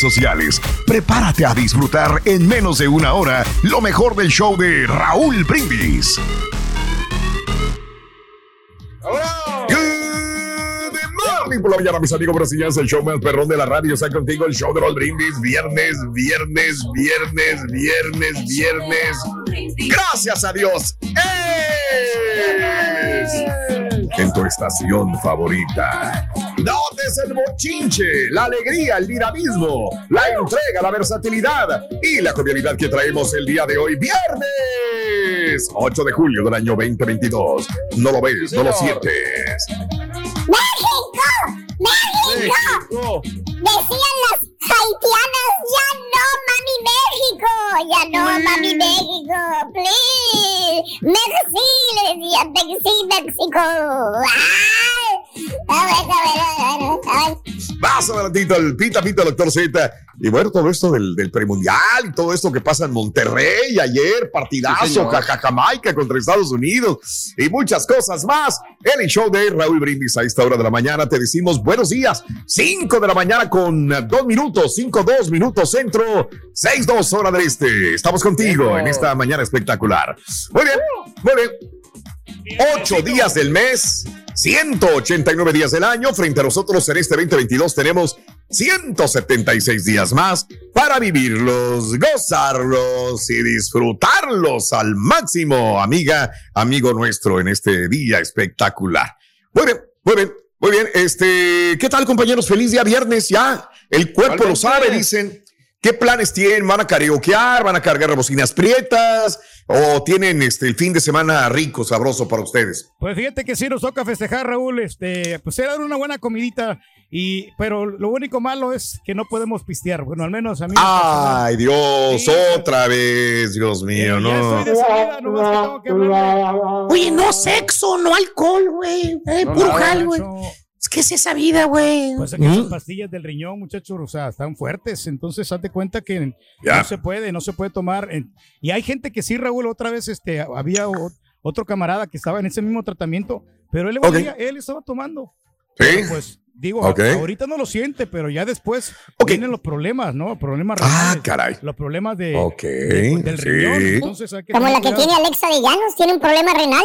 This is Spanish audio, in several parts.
sociales. Prepárate a disfrutar en menos de una hora lo mejor del show de Raúl Brindis. Morning por la mañana, mis amigos brasileños. El show más perrón de la radio está contigo. El show de Raúl Brindis. Viernes, viernes, viernes, viernes, viernes. Gracias a Dios. ¡Es! En tu estación favorita. Notes el bochinche, la alegría, el dinamismo, la entrega, la versatilidad y la jovialidad que traemos el día de hoy, viernes 8 de julio del año 2022. No lo ves, no lo sientes. ¡México! ¡México! Decían las haitianas, ya no, mami México, ya no, mami mm. México, please. Merci, le decían, merci, México. ¡Ay! Ah. Más adelantito el pita pita doctor Z. Y bueno, todo esto del, del premundial y todo esto que pasa en Monterrey ayer, partidazo. Caja- Jamaica contra Estados Unidos y muchas cosas más. El show de Raúl Brindis a esta hora de la mañana te decimos buenos días. 5 de la mañana con 2 minutos, 5, 2 minutos centro, 6, 2 hora del este. Estamos contigo en esta mañana espectacular. Muy bien, muy bien. Ocho días del mes, 189 días del año. Frente a nosotros en este 2022 tenemos 176 días más para vivirlos, gozarlos y disfrutarlos al máximo, amiga, amigo nuestro, en este día espectacular. Muy bien, muy bien, muy bien. Este, ¿qué tal, compañeros? Feliz día viernes ya. El cuerpo lo sabe, dicen. ¿Qué planes tienen? ¿Van a karaokear? ¿Van a cargar bocinas prietas? ¿O tienen este, el fin de semana rico, sabroso para ustedes? Pues fíjate que sí nos toca festejar, Raúl. Este, pues era una buena comidita. Y, pero lo único malo es que no podemos pistear. Bueno, al menos a mí. Ay, Dios, Sí. otra vez, Dios mío, Ya no. estoy de salida, nomás que tengo que Oye, no sexo, no alcohol, güey. Eh, No, puro no, jal, güey. Es que es esa vida, güey. Pues es que esas pastillas del riñón, muchachos, o sea, están fuertes. Entonces, date cuenta que Ya. no se puede, no se puede tomar. en- Y hay gente que sí, Raúl, otra vez este, había otro camarada que estaba en ese mismo tratamiento, pero él, Ok. valía, él estaba tomando. ¿Sí? Pero, Pues digo, a- Ok. ahorita no lo siente, pero ya después Ok. vienen los problemas, ¿no? Problemas Ah, caray. Los problemas de, de- del sí. riñón. Entonces hay que Como la que cuidado. tiene Alexa de Llanos, tiene un problema renal.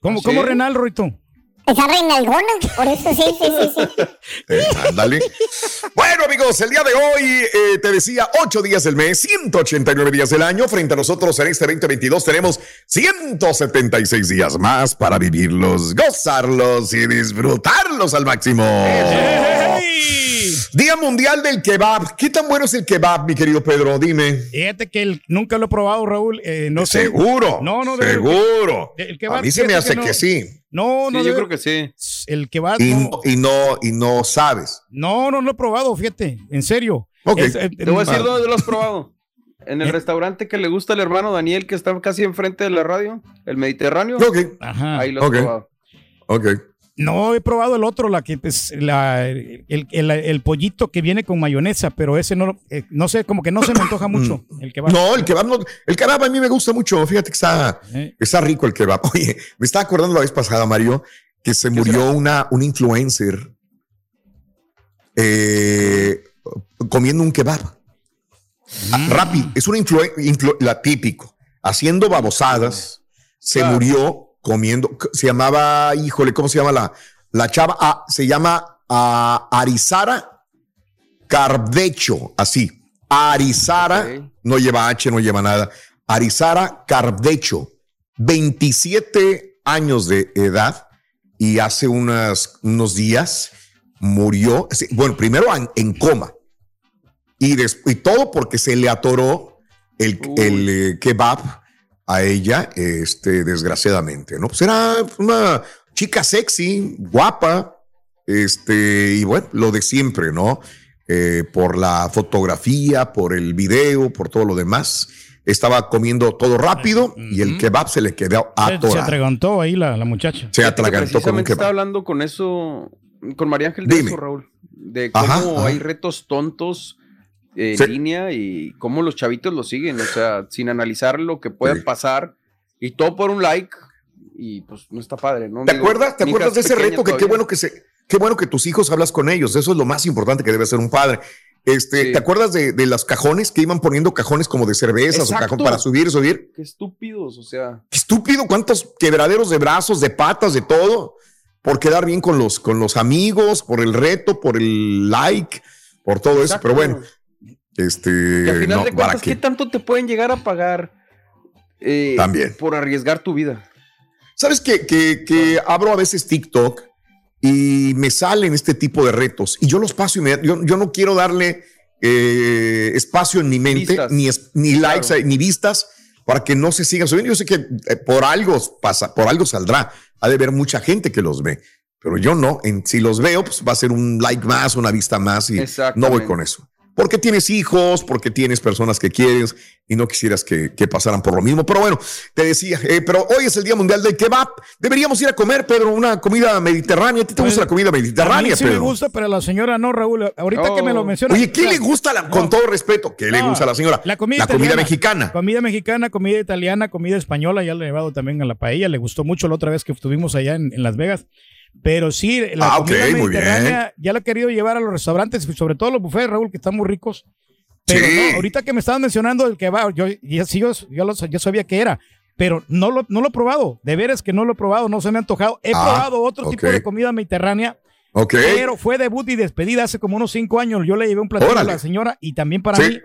¿Cómo, ¿Ah, cómo sí? renal, Roito? Está renalgona, por eso sí, sí, sí, sí. Eh, ándale. bueno, amigos, el día de hoy eh, te decía 8 días del mes, 189 días del año. Frente a nosotros en este 2022 tenemos 176 días más para vivirlos, gozarlos y disfrutarlos al máximo. Día Mundial del Kebab. ¿Qué tan bueno es el kebab, mi querido Pedro? Dime. Fíjate que el- nunca lo he probado, Raúl. eh, no sé. Seguro. No, no, de- Seguro. el kebab, a mí se me hace que que, no. sí. No, no. Sí, yo creo que sí. El va. Y No, no, y no, y no sabes. no, no lo he probado, fíjate. En serio. Ok. Es, eh, Te voy a decir Ah. dónde lo has probado. En el restaurante que le gusta al hermano Daniel, que está casi enfrente de la radio, el Mediterráneo. Ok, Ajá. Ahí lo he Ok. probado. ok. No, he probado el otro, la que pues, la, el, el- el pollito que viene con mayonesa, pero ese no, eh, no sé, como que no se me antoja mucho. El que va. No, el kebab no, el kebab a mí me gusta mucho. Fíjate que está, Eh. está rico el kebab. Oye, me estaba acordando la vez pasada, Mario, que se murió una, un influencer eh, comiendo un kebab. Ah, Rappi, es una influencer, la típico, haciendo babosadas, se murió comiendo, se llamaba, híjole, ¿cómo se llama la, la chava? Ah, se llama ah, Arizara Cardecho, así. Arizara, no lleva H, no lleva nada. Arizara Cardecho, 27 años de edad y hace unas, unos días murió, bueno, primero en, coma y, des- y todo porque se le atoró el, eh, kebab a ella, este, desgraciadamente, ¿no? Pues era una chica sexy, guapa, este, y bueno, lo de siempre, ¿no? Eh, por la fotografía, por el video, por todo lo demás. Estaba comiendo todo rápido y el kebab se le quedó Se, se atorado. atragantó ahí la, la muchacha. Se atragantó con un Precisamente estaba kebab. hablando con eso, con María Ángel de Dime. eso, Raúl. De cómo Ajá, ajá. hay retos tontos en Sí. línea y cómo los chavitos lo siguen, o sea, sin analizar lo que pueda Sí. pasar y todo por un like y pues no está padre, ¿no? ¿Te Digo, acuerdas? ¿Te acuerdas de es ese reto? Que qué bueno que se, qué bueno que tus hijos hablas con ellos. Eso es lo más importante que debe hacer un padre. Este, Sí. ¿te acuerdas de, de los cajones que iban poniendo cajones como de cervezas o cajón para subir, subir? Qué estúpidos, o sea, Qué estúpido, cuántos quebraderos de brazos, de patas, de todo, por quedar bien con los, con los amigos, por el reto, por el like, por todo eso. Pero bueno, este, Que al final no, de ¿para cuentas, ¿qué qué? tanto te pueden llegar a pagar eh, También. por arriesgar tu vida? ¿Sabes que, que, que abro a veces TikTok y me salen este tipo de retos y yo los paso me, yo, yo no quiero darle eh, espacio en mi mente, Vistas. ni, es- ni Claro. likes, eh, ni vistas para que no se sigan subiendo. Yo sé que eh, por algo pasa, por algo saldrá. Ha de haber mucha gente que los ve, pero yo no. En, si los veo, pues va a ser un like más, una vista más y no voy con eso. Porque tienes hijos, porque tienes personas que quieres y no quisieras que, que pasaran por lo mismo. Pero bueno, te decía, eh, pero hoy es el Día Mundial del Kebab. Deberíamos ir a comer, Pedro, una comida mediterránea. ¿A ti te Pues, gusta la comida A mí mediterránea, sí me gusta, pero a la señora no, Raúl. Ahorita que me lo Oh. menciona. Oye, ¿qué le gusta, la- con No. todo respeto, qué le gusta a la señora? La comida, comida italiana. mexicana. Comida mexicana, comida italiana, comida española. Ya le he llevado también a la paella. Le gustó mucho la otra vez que estuvimos allá en, en Las Vegas. Pero sí, la Ah, comida mediterránea ya la he querido llevar a los restaurantes, sobre todo los buffets, Raúl, que están muy ricos. Pero Sí. no, ahorita que me estaban mencionando el que va, yo, yo, yo, lo- yo sabía que era, pero no lo, no lo he probado. De veras que no lo he probado, no se me ha antojado. He Ah, probado otro tipo de comida mediterránea, pero fue debut y despedida hace como unos cinco años. Yo le llevé un platillo Órale. a la señora y también para Sí. mí.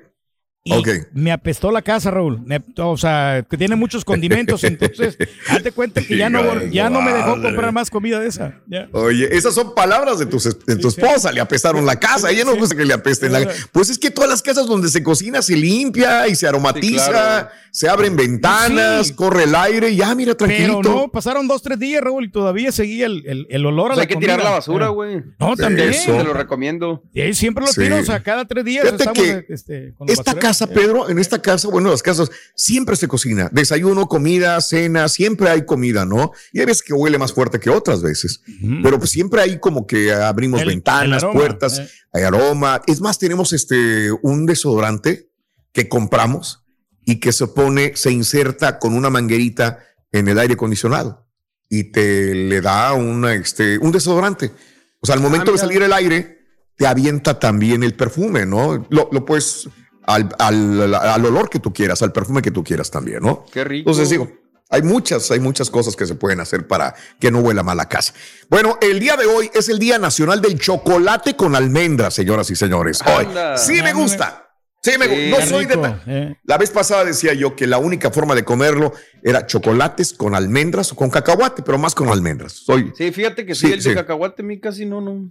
Y Ok. me apestó la casa, Raúl. Me- o sea, que tiene muchos condimentos. entonces, hazte cuenta que ya no, ya no me dejó comprar más comida de esa. Oye, esas son palabras de, tus, de tu esposa, le apestaron la casa, a ella no gusta que le apesten la Sí. Pues es que todas las casas donde se cocina se limpia y se aromatiza, Sí, claro. se abren ventanas, Sí. corre el aire, ya mira, tranquilito. Pero no, pasaron dos, tres días, Raúl, y todavía seguía el, el, el olor a Pues la hay que comida. tirar la basura, güey. No, también. Eso. Te lo recomiendo. Y ahí siempre lo Sí. tiro, o sea, cada tres días estamos que este, con Esta basureros. Casa, Eh, Pedro, en esta casa, bueno, las casas siempre se cocina. Desayuno, comida, cena, siempre hay comida, ¿no? Y hay veces que huele más fuerte que otras veces. Pero pues siempre hay como que abrimos El- ventanas, el aroma, puertas, eh. hay aroma. Es más, tenemos este un desodorante que compramos y que se pone, se inserta con una manguerita en el aire acondicionado y te le da una, este, un desodorante. O sea, al momento de mira. salir el aire, te avienta también el perfume, ¿no? Lo, lo puedes al, al, al olor que tú quieras, al perfume que tú quieras también, ¿no? Qué rico. Entonces digo, hay muchas, hay muchas cosas que se pueden hacer para que no huela mal la casa. Bueno, el día de hoy es el Día Nacional del Chocolate con almendras, señoras y señores. Hoy Anda. sí me gusta. Sí, me Sí, gusta. No soy de. eh. La vez pasada decía yo que la única forma de comerlo era chocolates con almendras o con cacahuate, pero más con almendras. Soy. Sí, fíjate que sí, Sí, el sí. de cacahuate a mí casi no, no,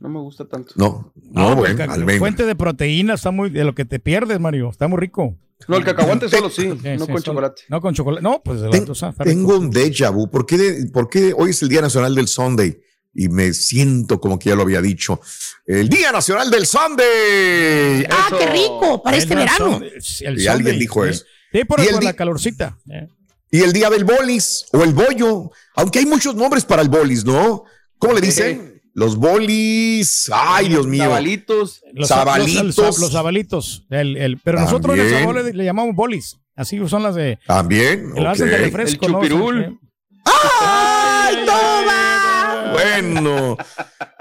no me gusta tanto. No, no, No, pues, bueno, ca- almendras. fuente de proteína está muy de lo que te pierdes, Mario. Está muy rico. No, el cacahuate solo sí, Sí, no sí, con chocolate. No con chocolate. No, pues de Ten- ah, tengo un déjà vu. ¿Por qué, de- por qué hoy es el Día Nacional del Sunday? y me siento como que ya lo había dicho. El Día Nacional del Sunday. Ah, qué rico, para este El verano. Sunday, el Y Sunday, alguien dijo sí. eso. Sí, por, Y el por la calorcita. Y el Día del Bolis o el Bollo. Aunque hay muchos nombres para el Bolis, ¿no? ¿Cómo le dicen? Los Bolis. Ay, Dios mío. Zabalitos. Los, Zabalitos. Los, los zabalitos. El- el- pero nosotros en el También. sabor le, llamamos bolis. Así son las de. También. hacen de refresco, El ¿no? chupirul. O sea, ¡Ay, toma! Bueno,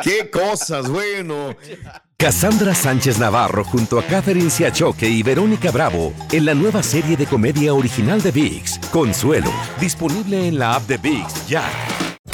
qué cosas, bueno. Cassandra Sánchez Navarro junto a Catherine Siachoque y Verónica Bravo en la nueva serie de comedia original de VIX, Consuelo, disponible en la app de VIX ya.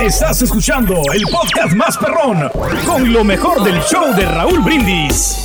Estás escuchando el podcast más perrón con lo mejor del show de Raúl Brindis.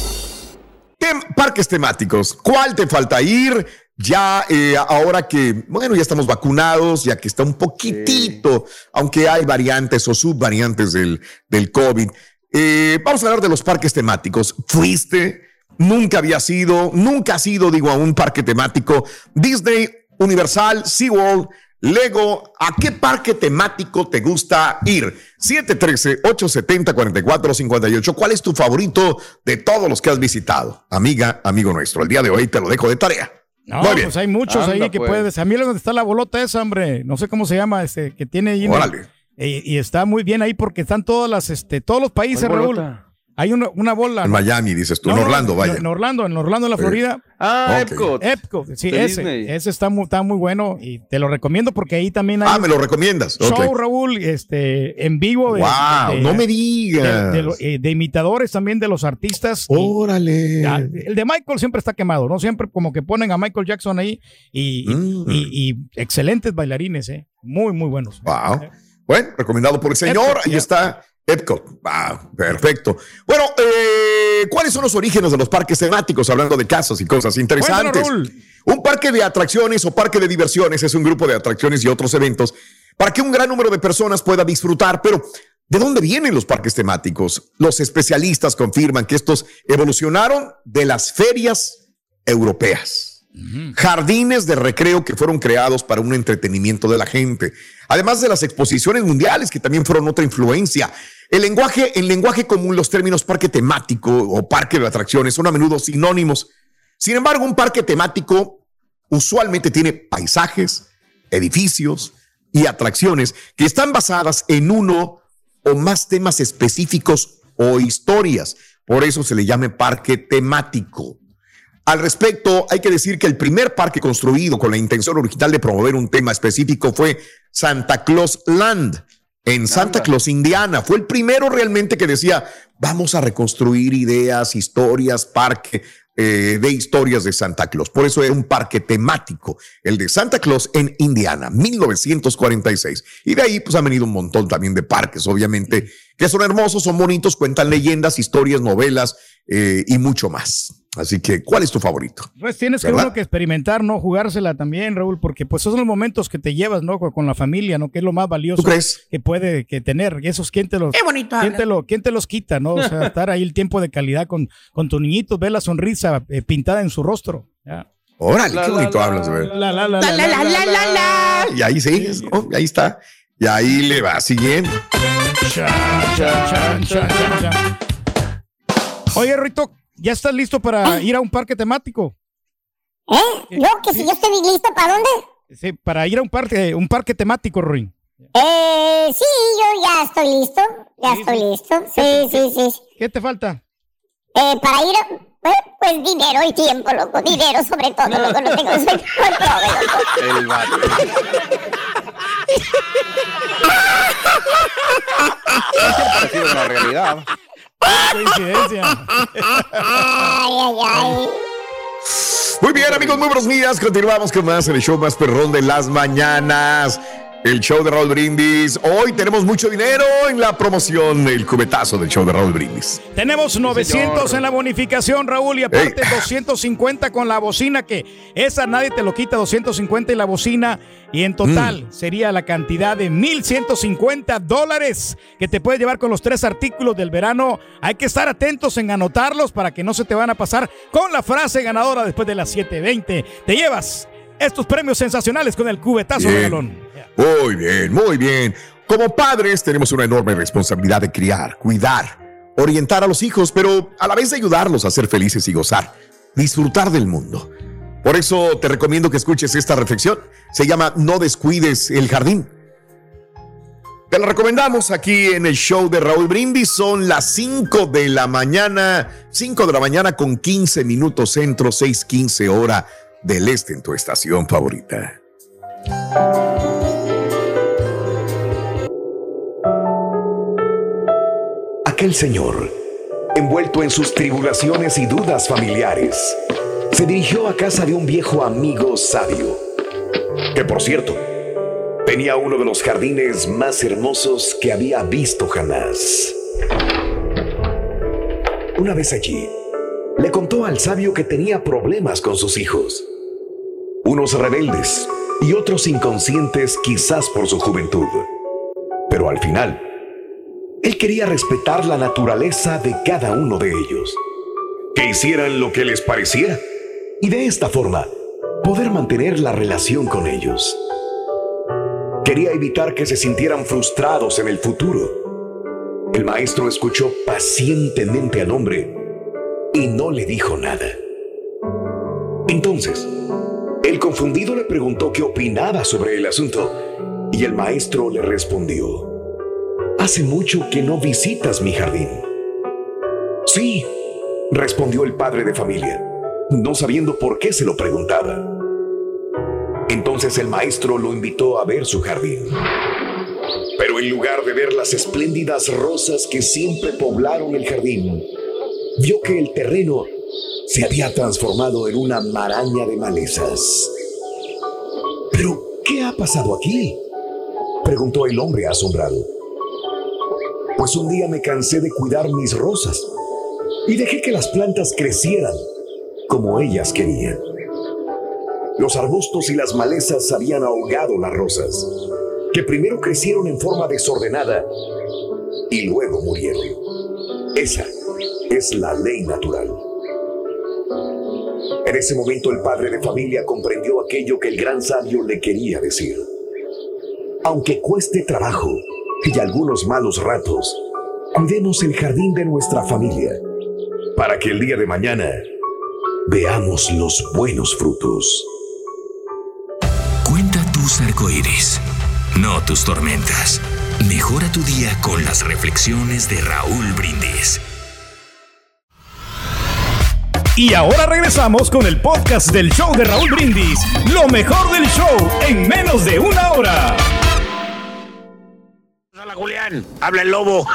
Tem- parques temáticos. ¿Cuál te falta ir? Ya eh, ahora que, bueno, ya estamos vacunados, ya que está un poquitito, aunque hay variantes o subvariantes del, del COVID. Eh, vamos a hablar de los parques temáticos. ¿Fuiste? Nunca había sido, nunca has ido, digo, a un parque temático. Disney, Universal, SeaWorld, Lego, ¿a qué parque temático te gusta ir? 713-870-4458. ¿Cuál es tu favorito de todos los que has visitado? Amiga, amigo nuestro, el día de hoy te lo dejo de tarea. No, Muy bien. pues hay muchos ahí que pues. puedes. A mí donde está la bolota esa, hombre. No sé cómo se llama, este, que tiene ahí. en el- Órale. eh, y está muy bien ahí porque están todas las, este, todos los países, ¿Cuál Raúl. bolota? Hay una, una bola. En ¿no? Miami, dices tú, No, en Orlando, en- vaya. En Orlando, en Orlando, en la Sí. Florida. Ah. Epcot. Epcot, sí, De ese. Disney. Ese está muy, está muy bueno y te lo recomiendo porque ahí también hay Ah, me lo recomiendas. show. Raúl, este, en vivo. de- Wow, de- no me digas. de eh, de imitadores también de los artistas. Y- Órale. El de Michael siempre está quemado, ¿no? Siempre como que ponen a Michael Jackson ahí y, y- Mm. y- y excelentes bailarines, ¿eh? Muy, muy buenos. Wow. Bueno, recomendado por el señor. Epcot, Ahí ya. está Epcot. Perfecto. Bueno, eh, ¿cuáles son los orígenes de los parques temáticos? Hablando de casos y cosas interesantes. Un parque de atracciones o parque de diversiones es un grupo de atracciones y otros eventos para que un gran número de personas pueda disfrutar. Pero, ¿de dónde vienen los parques temáticos? Los especialistas confirman que estos evolucionaron de las ferias europeas. Jardines de recreo que fueron creados para un entretenimiento de la gente. Además de las exposiciones mundiales que también fueron otra influencia. El lenguaje, en lenguaje común, los términos parque temático o parque de atracciones son a menudo sinónimos. Sin embargo, un parque temático usualmente tiene paisajes, edificios y atracciones que están basadas en uno o más temas específicos o historias. Por eso se le llama parque temático. Al respecto, hay que decir que el primer parque construido con la intención original de promover un tema específico fue Santa Claus Land, en Santa. Claus, Indiana. Fue el primero realmente que decía, vamos a reconstruir ideas, historias, parque eh, de historias de Santa Claus. Por eso era un parque temático, el de Santa Claus en Indiana, 1946. Y de ahí pues han venido un montón también de parques, obviamente, que son hermosos, son bonitos, cuentan leyendas, historias, novelas eh, y mucho más. Así que, ¿cuál es tu favorito? Pues tienes que uno que experimentar, ¿no? Jugársela también, Raúl, porque pues esos son los momentos que te llevas, ¿no? Con la familia, ¿no? Que es lo más valioso ¿Tú crees? que puede que tener. Y esos, ¿quién te los, Qué bonito quién te, lo, quién te los quita, ¿no? O sea, estar ahí el tiempo de calidad con, con tu niñito, ver la sonrisa eh, pintada en su rostro. Ya. Órale, La, qué bonito la, hablas, güey. La, la, la, La, la, la, la, la, la. Y ahí sigues, ¿no? Y ahí está. Y ahí le va siguiendo. Chan, chan, chan, chan, chan. Oye, Rito, ¿ya estás listo para ir a un parque temático? ¿Eh? Yo, que si yo estoy listo, ¿para dónde? Sí, para ir a un parque, un parque temático, Ruin. Eh, sí, yo ya estoy listo. Ya estoy listo. Sí, sí, sí. sí. ¿Qué te falta? Eh, para ir, a- pues, pues dinero y tiempo, loco. Dinero sobre todo, loco. No tengo pobre, loco. El vato. Parecido a la realidad. Coincidencia. Muy bien, amigos, muy buenos días. Continuamos con más en el show más perrón de las mañanas. El show de Raúl Brindis. Hoy tenemos mucho dinero en la promoción, el cubetazo del show de Raúl Brindis. Tenemos 900 en la bonificación, Raúl, y aparte 250 con la bocina, que esa nadie te lo quita, 250 y la bocina. Y en total sería la cantidad de 1,150 dólares que te puedes llevar con los tres artículos del verano. Hay que estar atentos en anotarlos para que no se te van a pasar con la frase ganadora después de las 7.20. Te llevas estos premios sensacionales con el cubetazo Bien. regalón. Muy bien, muy bien. Como padres tenemos una enorme responsabilidad de criar, cuidar, orientar a los hijos, pero a la vez de ayudarlos a ser felices y gozar, disfrutar del mundo. Por eso te recomiendo que escuches esta reflexión. Se llama No descuides el jardín. Te la recomendamos aquí en el show de Raúl Brindis. Son las 5 de la mañana, 5 de la mañana con 15 minutos centro, 6:15 hora del este en tu estación favorita. Aquel señor, envuelto en sus tribulaciones y dudas familiares, se dirigió a casa de un viejo amigo sabio, que por cierto, tenía uno de los jardines más hermosos que había visto jamás. Una vez allí, le contó al sabio que tenía problemas con sus hijos, unos rebeldes y otros inconscientes quizás por su juventud, pero al final, él quería respetar la naturaleza de cada uno de ellos. Que hicieran lo que les pareciera. Y de esta forma, poder mantener la relación con ellos. Quería evitar que se sintieran frustrados en el futuro. El maestro escuchó pacientemente al hombre y no le dijo nada. Entonces, el confundido le preguntó qué opinaba sobre el asunto y el maestro le respondió. Hace mucho que no visitas mi jardín. Sí, respondió el padre de familia, no sabiendo por qué se lo preguntaba. Entonces el maestro lo invitó a ver su jardín. Pero en lugar de ver las espléndidas rosas que siempre poblaron el jardín, vio que el terreno se había transformado en una maraña de malezas. ¿Pero qué ha pasado aquí? preguntó el hombre asombrado. Pues un día me cansé de cuidar mis rosas y dejé que las plantas crecieran como ellas querían. Los arbustos y las malezas habían ahogado las rosas, que primero crecieron en forma desordenada y luego murieron. Esa es la ley natural. En ese momento el padre de familia comprendió aquello que el gran sabio le quería decir. Aunque cueste trabajo y algunos malos ratos, cuidemos el jardín de nuestra familia para que el día de mañana veamos los buenos frutos. Cuenta tus arcoíris, no tus tormentas. Mejora tu día con las reflexiones de Raúl Brindis. Y ahora regresamos con el podcast del show de Raúl Brindis. Lo mejor del show en menos de una hora. Julián, habla el lobo.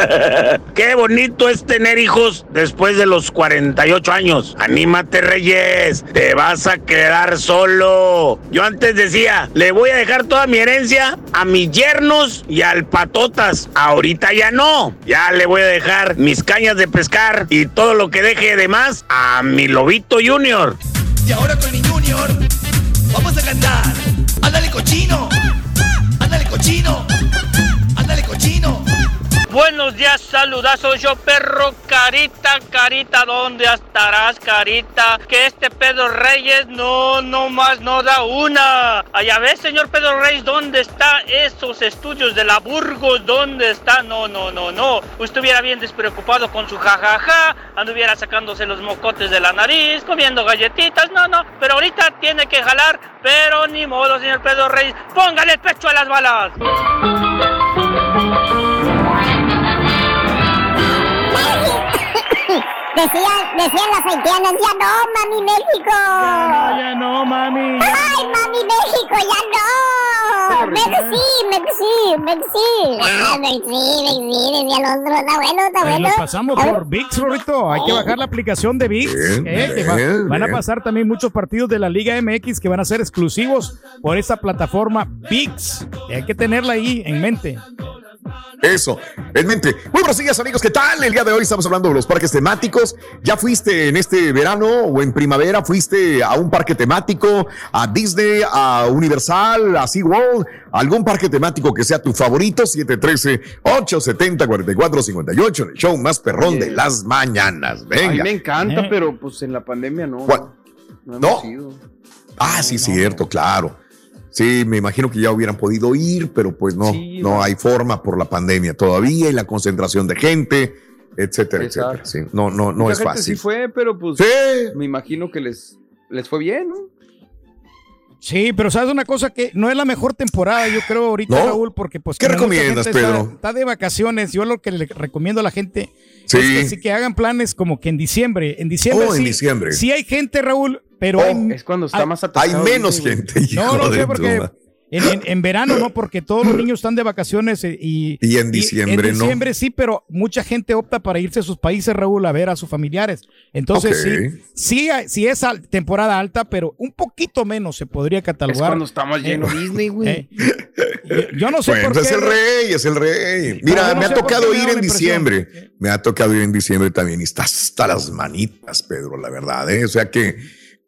Qué bonito es tener hijos después de los 48 años. Anímate Reyes, te vas a quedar solo. Yo antes decía, le voy a dejar toda mi herencia a mis yernos y al patotas. Ahorita ya no, ya le voy a dejar mis cañas de pescar y todo lo que deje de más a mi lobito junior. Y ahora con mi Junior vamos a cantar. Ándale cochino, ándale cochino, cochino. Buenos días, saludazo yo perro carita, carita, ¿dónde estarás carita? Que este Pedro Reyes no, no más no da una. Allá ves, señor Pedro Reyes, ¿dónde está esos estudios de la Burgos? ¿Dónde está? No, no, no, no. Estuviera bien despreocupado con su jajaja, anduviera sacándose los mocotes de la nariz, comiendo galletitas, no, no. Pero ahorita tiene que jalar, pero ni modo, señor Pedro Reyes. Póngale el pecho a las balas. Decían, decían las haitianas, ya no, mami México. Ya no, mami. Ay, mami México, ya no. Merci, merci, merci. Ah, merci, merci, decía el otro. Está bueno, está bueno. nos pasamos por VIX, Rorito. Hay que bajar la aplicación de VIX. Eh, que va- bien, van a pasar también muchos partidos de la Liga MX que van a ser exclusivos por esa plataforma VIX. Y hay que tenerla ahí en mente. Eso, en mente. Muy buenos días, amigos. ¿Qué tal? El día de hoy estamos hablando de los parques temáticos. ¿Ya fuiste en este verano o en primavera? ¿Fuiste a un parque temático? ¿A Disney? ¿A Universal? ¿A SeaWorld? ¿Algún parque temático que sea tu favorito? 713-870-4458 en el show más perrón de las mañanas. A mí Venga. me encanta, Eh. pero pues en la pandemia no. ¿Cuál? No No. hemos ido. Ah, sí, cierto, claro. Sí, me imagino que ya hubieran podido ir, pero pues no, Sí, no hay forma por la pandemia todavía y la concentración de gente, etcétera, Exacto. etcétera. Sí, no, no, no Mucha es gente fácil. sí fue, pero pues Sí. me imagino que les, les fue bien, ¿no? Sí, pero sabes una cosa que no es la mejor temporada, yo creo, ahorita, ¿No? Raúl, porque pues ¿Qué recomiendas, gente está- Pedro? Está, de vacaciones. Yo lo que le recomiendo a la gente Sí. es que sí que hagan planes como que en diciembre. En diciembre Oh, en sí, diciembre. sí hay gente, Raúl, pero Oh, hay, Es cuando está Hay- más Hay atascado. menos Disney, gente. No, hijo no sé, porque tu ma- en, en- en verano no, porque todos los niños están de vacaciones eh, y, Y en diciembre, en ¿no? diciembre sí, pero mucha gente opta para irse a sus países, Raúl, a ver a sus familiares. Entonces sí, sí, sí es al- temporada alta, pero un poquito menos se podría Es catalogar. cuando está más lleno Eh, Disney, güey. Eh, yo- yo no sé Bueno, por es qué. el rey, es el rey. Mira, no me ha tocado ir en diciembre. Me ha tocado ir en diciembre también y está hasta las manitas, Pedro, la verdad. ¿eh? O sea que,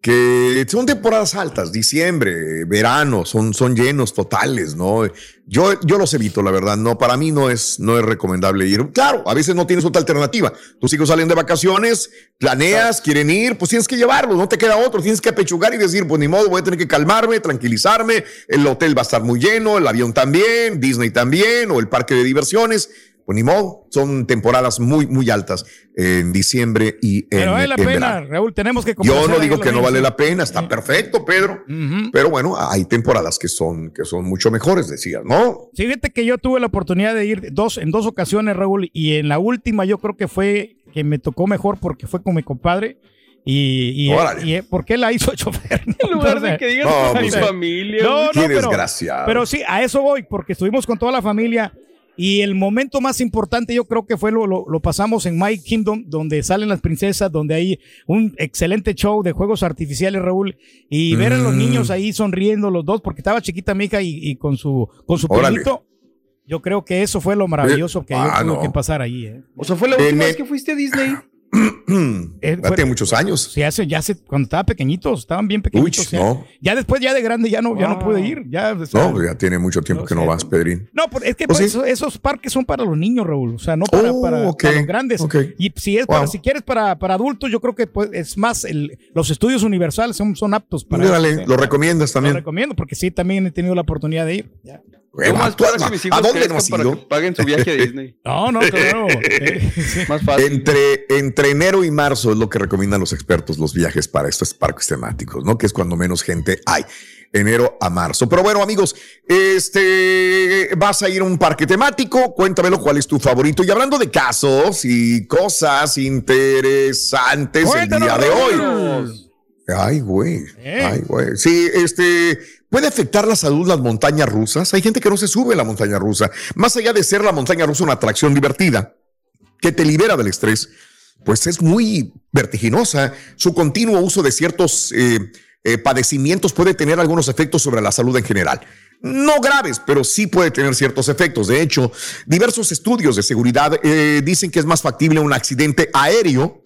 que son temporadas altas, diciembre, verano, son, son llenos totales, ¿no? Yo, yo los evito, la verdad. No, para mí no es, no es recomendable ir. Claro, a veces no tienes otra alternativa. Tus hijos salen de vacaciones, planeas, quieren ir, pues tienes que llevarlos, no te queda otro. Tienes que apechugar y decir, pues ni modo, voy a tener que calmarme, tranquilizarme. El hotel va a estar muy lleno, el avión también, Disney también, o el parque de diversiones. Pues ni modo, son temporadas muy, muy altas en diciembre y en, Pero vale la en pena, verano. Raúl, tenemos que Yo no digo que no vale la pena, está perfecto, Pedro. Ujú. Pero bueno, hay temporadas que son, que son mucho mejores, decías, ¿no? Fíjate que yo tuve la oportunidad de ir dos, en dos ocasiones, Raúl, y en la última yo creo que fue que me tocó mejor porque fue con mi compadre. Y, y, y- porque él la hizo chofer. En lugar de que digas No, con mi pues, familia. No, no, Qué pero- desgraciado. Pero sí, a eso voy, porque estuvimos con toda la familia. Y el momento más importante yo creo que fue lo, lo, lo pasamos en My Kingdom, donde salen las princesas, donde hay un excelente show de juegos artificiales, Raúl, y ver a los Mm. niños ahí sonriendo los dos, porque estaba chiquita mi hija y, y con su, con su primito. Yo creo que eso fue lo maravilloso que Ah, yo tuve no. que pasar ahí. ¿eh? O sea, fue la En última el- vez que fuiste a Disney. Eh, Hace muchos años. Sí, hace, ya hace, cuando estaba pequeñitos, estaban bien Uy, pequeñitos. ya. no. Ya después, ya de grande, ya no, ya no pude ir. Ya, o sea, No, pues ya tiene mucho tiempo No que no sé. vas, Pedrín. No, es que ¿Oh, pues, sí? esos parques son para los niños, Raúl. O sea, no para, Oh, para- ok, para los grandes. Y si es para, si quieres para, para adultos, yo creo que pues, es más, el- los estudios universales son, son aptos para eso, sí. lo recomiendas Lo también. recomiendo porque sí, también he tenido la oportunidad de ir. Ya. Bueno, Yo más ¿tú- espero que ¿a- mis ¿A hijos dónde no has para ido? que paguen su viaje a Disney. No, no, claro. Más fácil. Entre, entre enero y marzo es lo que recomiendan los expertos los viajes para estos parques temáticos, ¿no? Que es cuando menos gente hay. Enero a marzo. Pero bueno, amigos, este vas a ir a un parque temático. Cuéntamelo cuál es tu favorito. Y hablando de casos y cosas interesantes el día de hoy. Ay, güey. Eh. Ay, güey. Sí, este. ¿Puede afectar la salud las montañas rusas? Hay gente que no se sube a la montaña rusa. Más allá de ser la montaña rusa una atracción divertida que te libera del estrés, pues es muy vertiginosa. Su continuo uso de ciertos eh, eh, padecimientos puede tener algunos efectos sobre la salud en general. No graves, pero sí puede tener ciertos efectos. De hecho, diversos estudios de seguridad eh, dicen que es más factible un accidente aéreo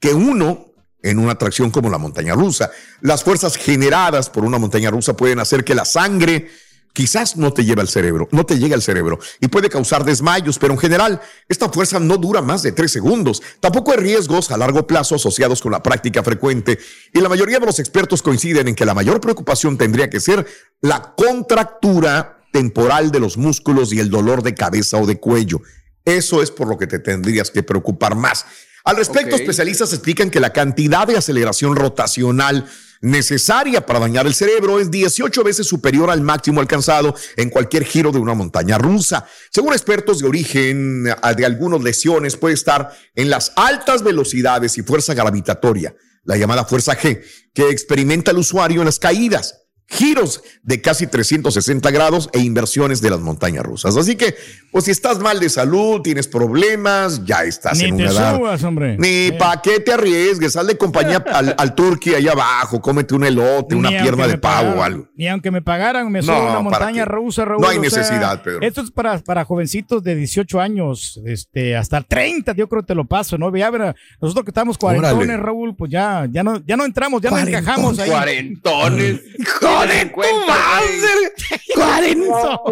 que uno en una atracción como la montaña rusa. Las fuerzas generadas por una montaña rusa pueden hacer que la sangre quizás no te lleva al cerebro, no te llega al cerebro y puede causar desmayos, pero en general esta fuerza no dura más de tres segundos. Tampoco hay riesgos a largo plazo asociados con la práctica frecuente y la mayoría de los expertos coinciden en que la mayor preocupación tendría que ser la contractura temporal de los músculos y el dolor de cabeza o de cuello. Eso es por lo que te tendrías que preocupar más. Al respecto, especialistas explican que la cantidad de aceleración rotacional necesaria para dañar el cerebro es 18 veces superior al máximo alcanzado en cualquier giro de una montaña rusa. Según expertos de origen ah, de algunas lesiones, puede estar en las altas velocidades y fuerza gravitatoria, la llamada fuerza G, que experimenta el usuario en las caídas giros de casi 360 grados e inversiones de las montañas rusas. Así que, pues si estás mal de salud, tienes problemas, ya estás Ni en te una edad. subas, hombre. Ni pa' qué te arriesgues, sal de compañía al, al turqui allá abajo, cómete un elote, una pierna de pavo o algo. Ni aunque me pagaran, me subo No, a una ¿para montaña rusa, Raúl. No hay o sea, necesidad, Pedro. Esto es para, para jovencitos de 18 años, este, hasta 30, yo creo que te lo paso, ¿no? Ya, verá, nosotros que estamos cuarentones, Órale. Raúl, pues ya, ya no, ya no entramos, ya no encajamos ahí. Cuarentones. ¡Hijo de tu madre! ¡Cuarento!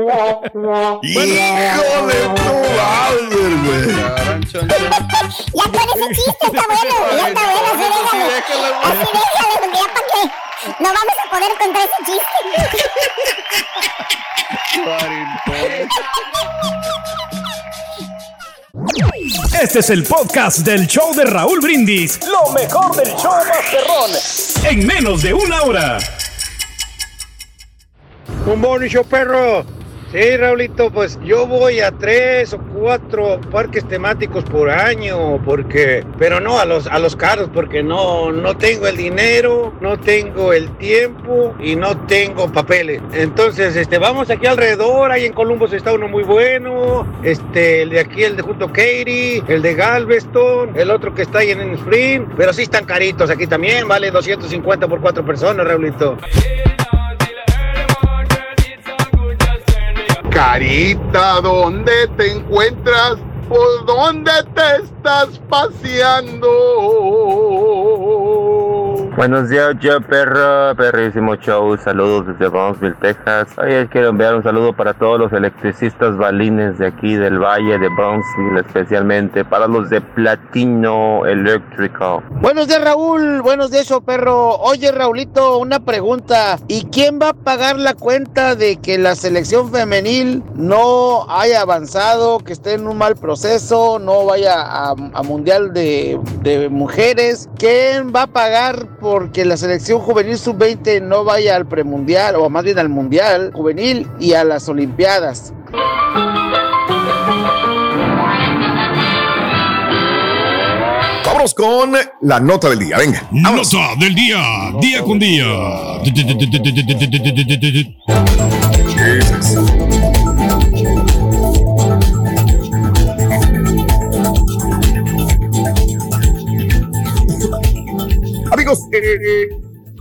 ¡Hijo de tu madre, güey! Ya con ese chiste está bueno, ya está bueno, así déjalo. Así déjalo, porque ya para qué. No vamos a poder contar ese chiste. Este es el podcast del show de Raúl Brindis. Lo mejor del show Masterrón. En menos de una hora. Un show, perro. Sí, Raulito, pues yo voy a tres o cuatro parques temáticos por año, porque, pero no a los a los caros, porque no no tengo el dinero, no tengo el tiempo y no tengo papeles. Entonces, este, vamos aquí alrededor, ahí en Columbus está uno muy bueno, este, el de aquí, el de junto a Katy, el de Galveston, el otro que está ahí en Spring, pero sí están caritos aquí también, vale 250 por cuatro personas, Raulito. Carita, ¿dónde te encuentras? ¿Por dónde te estás paseando? Buenos días, yo perro, perrísimo show, saludos desde Brownsville, Texas. Oye, quiero enviar un saludo para todos los electricistas balines de aquí del Valle de Brownsville, especialmente para los de Platino Electrical. Buenos días, Raúl. Buenos días, show perro. Oye, Raulito, una pregunta. ¿Y quién va a pagar la cuenta de que la selección femenil no haya avanzado, que esté en un mal proceso, no vaya a, mundial de, de mujeres? ¿Quién va a pagar porque la selección juvenil sub-20 no vaya al premundial, o más bien al mundial juvenil y a las olimpiadas? Vámonos con la nota del día, venga. Nota del día, día con día.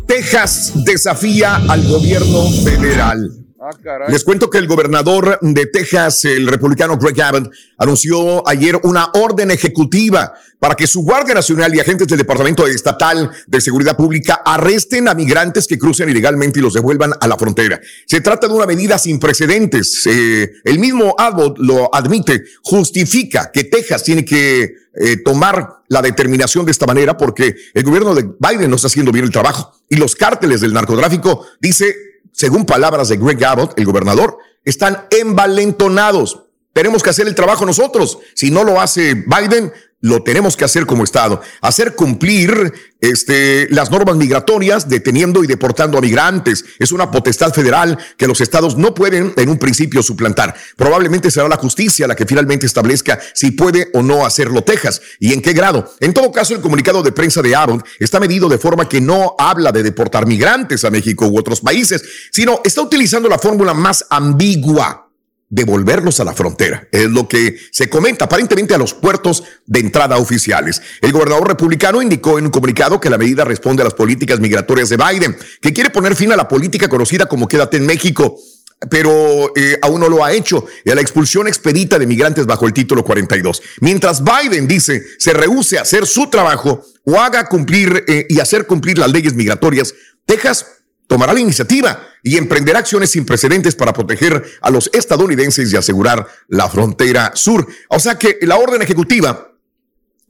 Texas desafía al gobierno federal. Ah. Les cuento que el gobernador de Texas, el republicano Greg Abbott, anunció ayer una orden ejecutiva para que su Guardia Nacional y agentes del Departamento Estatal de Seguridad Pública arresten a migrantes que crucen ilegalmente y los devuelvan a la frontera. Se trata de una medida sin precedentes. Eh, el mismo Abbott lo admite, justifica que Texas tiene que eh, tomar la determinación de esta manera porque el gobierno de Biden no está haciendo bien el trabajo y los cárteles del narcotráfico, dice, según palabras de Greg Abbott, el gobernador, están envalentonados. Tenemos que hacer el trabajo nosotros. Si no lo hace Biden, lo tenemos que hacer como Estado. Hacer cumplir este, las normas migratorias, deteniendo y deportando a migrantes. Es una potestad federal que los estados no pueden en un principio suplantar. Probablemente será la justicia la que finalmente establezca si puede o no hacerlo Texas y en qué grado. En todo caso, el comunicado de prensa de Abbott está medido de forma que no habla de deportar migrantes a México u otros países, sino está utilizando la fórmula más ambigua devolverlos a la frontera. Es lo que se comenta aparentemente a los puertos de entrada oficiales. El gobernador republicano indicó en un comunicado que la medida responde a las políticas migratorias de Biden, que quiere poner fin a la política conocida como Quédate en México pero eh, aún no lo ha hecho, a la expulsión expedita de migrantes bajo el título 42. Mientras Biden dice se rehúse a hacer su trabajo o haga cumplir eh, y hacer cumplir las leyes migratorias, Texas tomará la iniciativa y emprenderá acciones sin precedentes para proteger a los estadounidenses y asegurar la frontera sur. O sea que la orden ejecutiva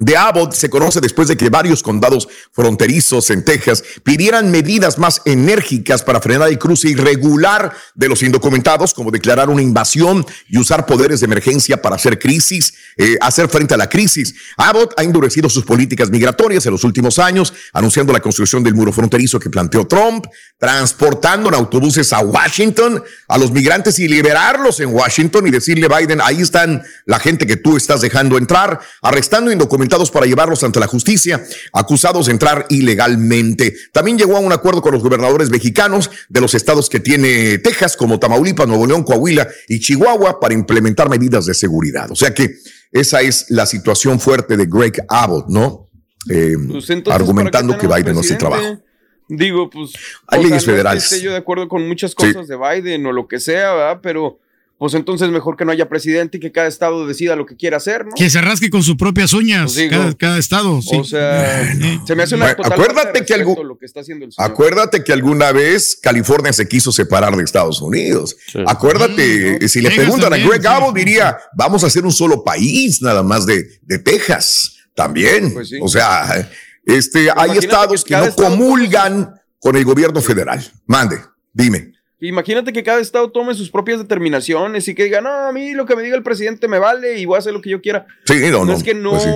de Abbott se conoce después de que varios condados fronterizos en Texas pidieran medidas más enérgicas para frenar el cruce irregular de los indocumentados, como declarar una invasión y usar poderes de emergencia para hacer crisis, eh, hacer frente a la crisis. Abbott ha endurecido sus políticas migratorias en los últimos años, anunciando la construcción del muro fronterizo que planteó Trump, transportando en autobuses a Washington a los migrantes y liberarlos en Washington y decirle Biden, ahí están la gente que tú estás dejando entrar, arrestando indocumentados para llevarlos ante la justicia, acusados de entrar ilegalmente. También llegó a un acuerdo con los gobernadores mexicanos de los estados que tiene Texas, como Tamaulipas, Nuevo León, Coahuila y Chihuahua, para implementar medidas de seguridad. O sea que esa es la situación fuerte de Greg Abbott, ¿no? Eh, Pues entonces, argumentando ¿para que Biden no hace trabajo. Digo, pues. Hay leyes sea, no federales. esté yo de acuerdo con muchas Sí. cosas de Biden o lo que sea, ¿verdad? Pero, pues entonces mejor que no haya presidente y que cada estado decida lo que quiera hacer, ¿no? Que se rasque con sus propias uñas, Pues digo, cada, cada estado. sí. O sea, se me hace una Bueno, total acuérdate que lo que está haciendo el señor. Acuérdate que alguna vez California se quiso separar de Estados Unidos. Acuérdate, si le Texas preguntan a Greg sí. Abbott, diría, vamos a hacer un solo país nada más de, de Texas. También. Pues sí. O sea, este, hay imagínate estados que no estado- comulgan con el gobierno federal. Mande, dime. Imagínate que cada estado tome sus propias determinaciones y que diga, no, a mí lo que me diga el presidente me vale y voy a hacer lo que yo quiera. Sí, no, no, es que no, pues sí.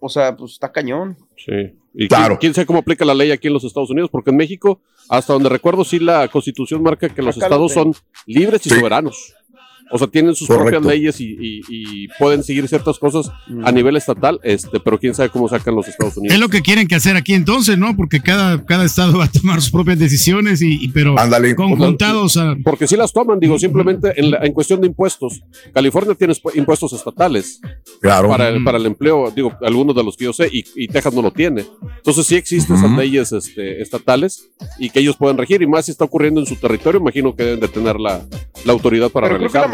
o sea, pues está cañón. Sí. Y Claro. quién, sabe cómo aplica la ley aquí en los Estados Unidos, porque en México, hasta donde recuerdo, sí la constitución marca que los Acá estados lo son libres y Sí. soberanos. O sea, tienen sus Correcto. propias leyes y, y- y pueden seguir ciertas cosas a nivel estatal, este, pero quién sabe cómo sacan los Estados Unidos. Es lo que quieren que hacer aquí entonces, ¿no? Porque cada, cada estado va a tomar sus propias decisiones y, y- pero Ándale. conjuntados a... Porque sí las toman, digo, simplemente en, la- en cuestión de impuestos. California tiene impuestos estatales Claro. para el, para el empleo, digo, algunos de los que yo sé, y, y Texas no lo tiene. Entonces sí existen esas leyes este, estatales y que ellos pueden regir, y más si está ocurriendo en su territorio, imagino que deben de tener la, la autoridad para realizarlo.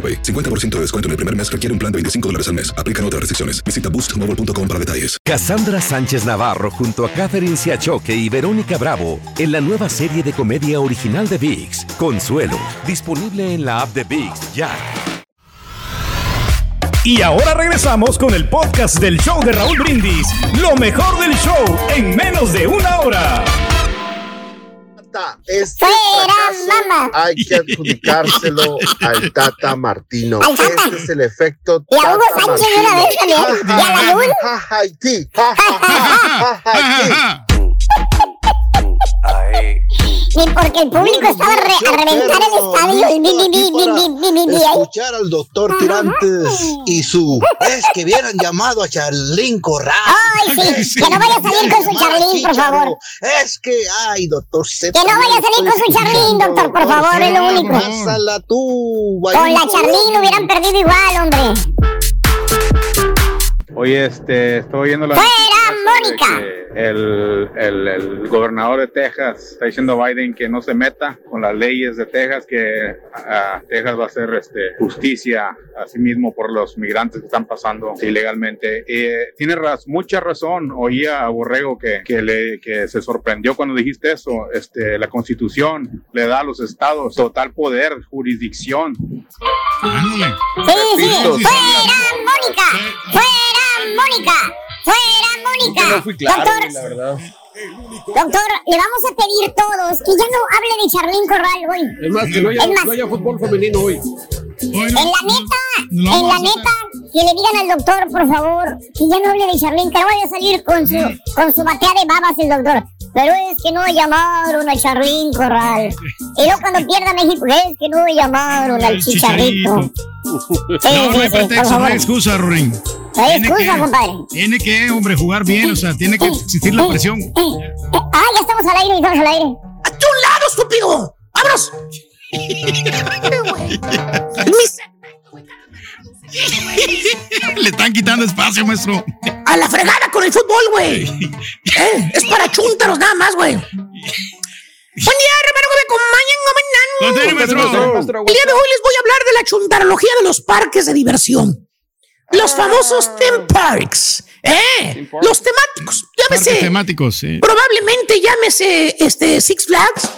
AroPay. 50% de descuento en el primer mes requiere un plan de 25 dólares al mes. Aplican otras restricciones. Visita boostmobile.com para detalles. Cassandra Sánchez Navarro junto a Catherine Siachoque y Verónica Bravo en la nueva serie de comedia original de VIX, Consuelo, disponible en la app de VIX ya. Y ahora regresamos con el podcast del show de Raúl Brindis. Lo mejor del show en menos de una hora. Este fracaso hay que adjudicárselo al Tata Martino. Al Tata. Este es el efecto Y Tata Hugo Sánchez de una vez también. Martino. Y a la Lul ni porque el público bueno, estaba re a reventar el estadio. Mi, mi, mi, mi, mi, escuchar al doctor Tirantes y su. Es que hubieran llamado a Charlín Corral. Ay, sí, sí. Que no vaya a salir con su Charlín, por favor. Es que, ay, doctor. Que no vaya a salir con su Charlín, doctor, por favor, es lo único. Pásala tú, Con la Charlín hubieran perdido igual, hombre. Oye, este, estoy oyendo la. Mónica! el, el, el gobernador de Texas está diciendo a Biden que no se meta con las leyes de Texas, que ah, Texas va a hacer este, justicia a sí mismo por los migrantes que están pasando ilegalmente. Eh, tiene raz- mucha razón. Oía a Borrego que, que, le, que se sorprendió cuando dijiste eso. Este, la constitución le da a los estados total poder, jurisdicción. Sí, sí. ¡Fuera, Mónica! ¡Fuera, Mónica! ¡Fuera, Mónica! No fui claro, Doctor, la verdad. Doctor, le vamos a pedir todos que ya no hable de Charlín Corral, güey. Es más, que no haya, más, no haya fútbol femenino hoy. en la neta, no en la neta, que le digan al doctor, por favor, que ya no hable de Charlín, que no vaya a salir con su, con su batea de babas el doctor. Pero es que no llamaron a Charlín Corral. Y luego cuando pierda México, es que no llamaron al chicharrito. No, Sí, no sí, hay pretexto, no hay excusa, Rurín. No hay Tiene excusa, que- compadre. Tiene que, hombre, jugar bien, o sea, tiene que existir la presión. Ah, ya estamos al aire, estamos al aire. ¡A tu lado, estúpido! ¡Vámonos! Le están quitando espacio, maestro. ¡A la fregada con el fútbol, güey! ¿Eh? Es para chúntaros nada más, güey. Buen día, hermano, que me acompañan. Contiene, maestro. El día de hoy les voy a hablar de la chuntarología de los parques de diversión. Los famosos theme parks. ¿Eh? Los temáticos. Parques Llámese. temáticos, sí. Probablemente llámese este Six Flags,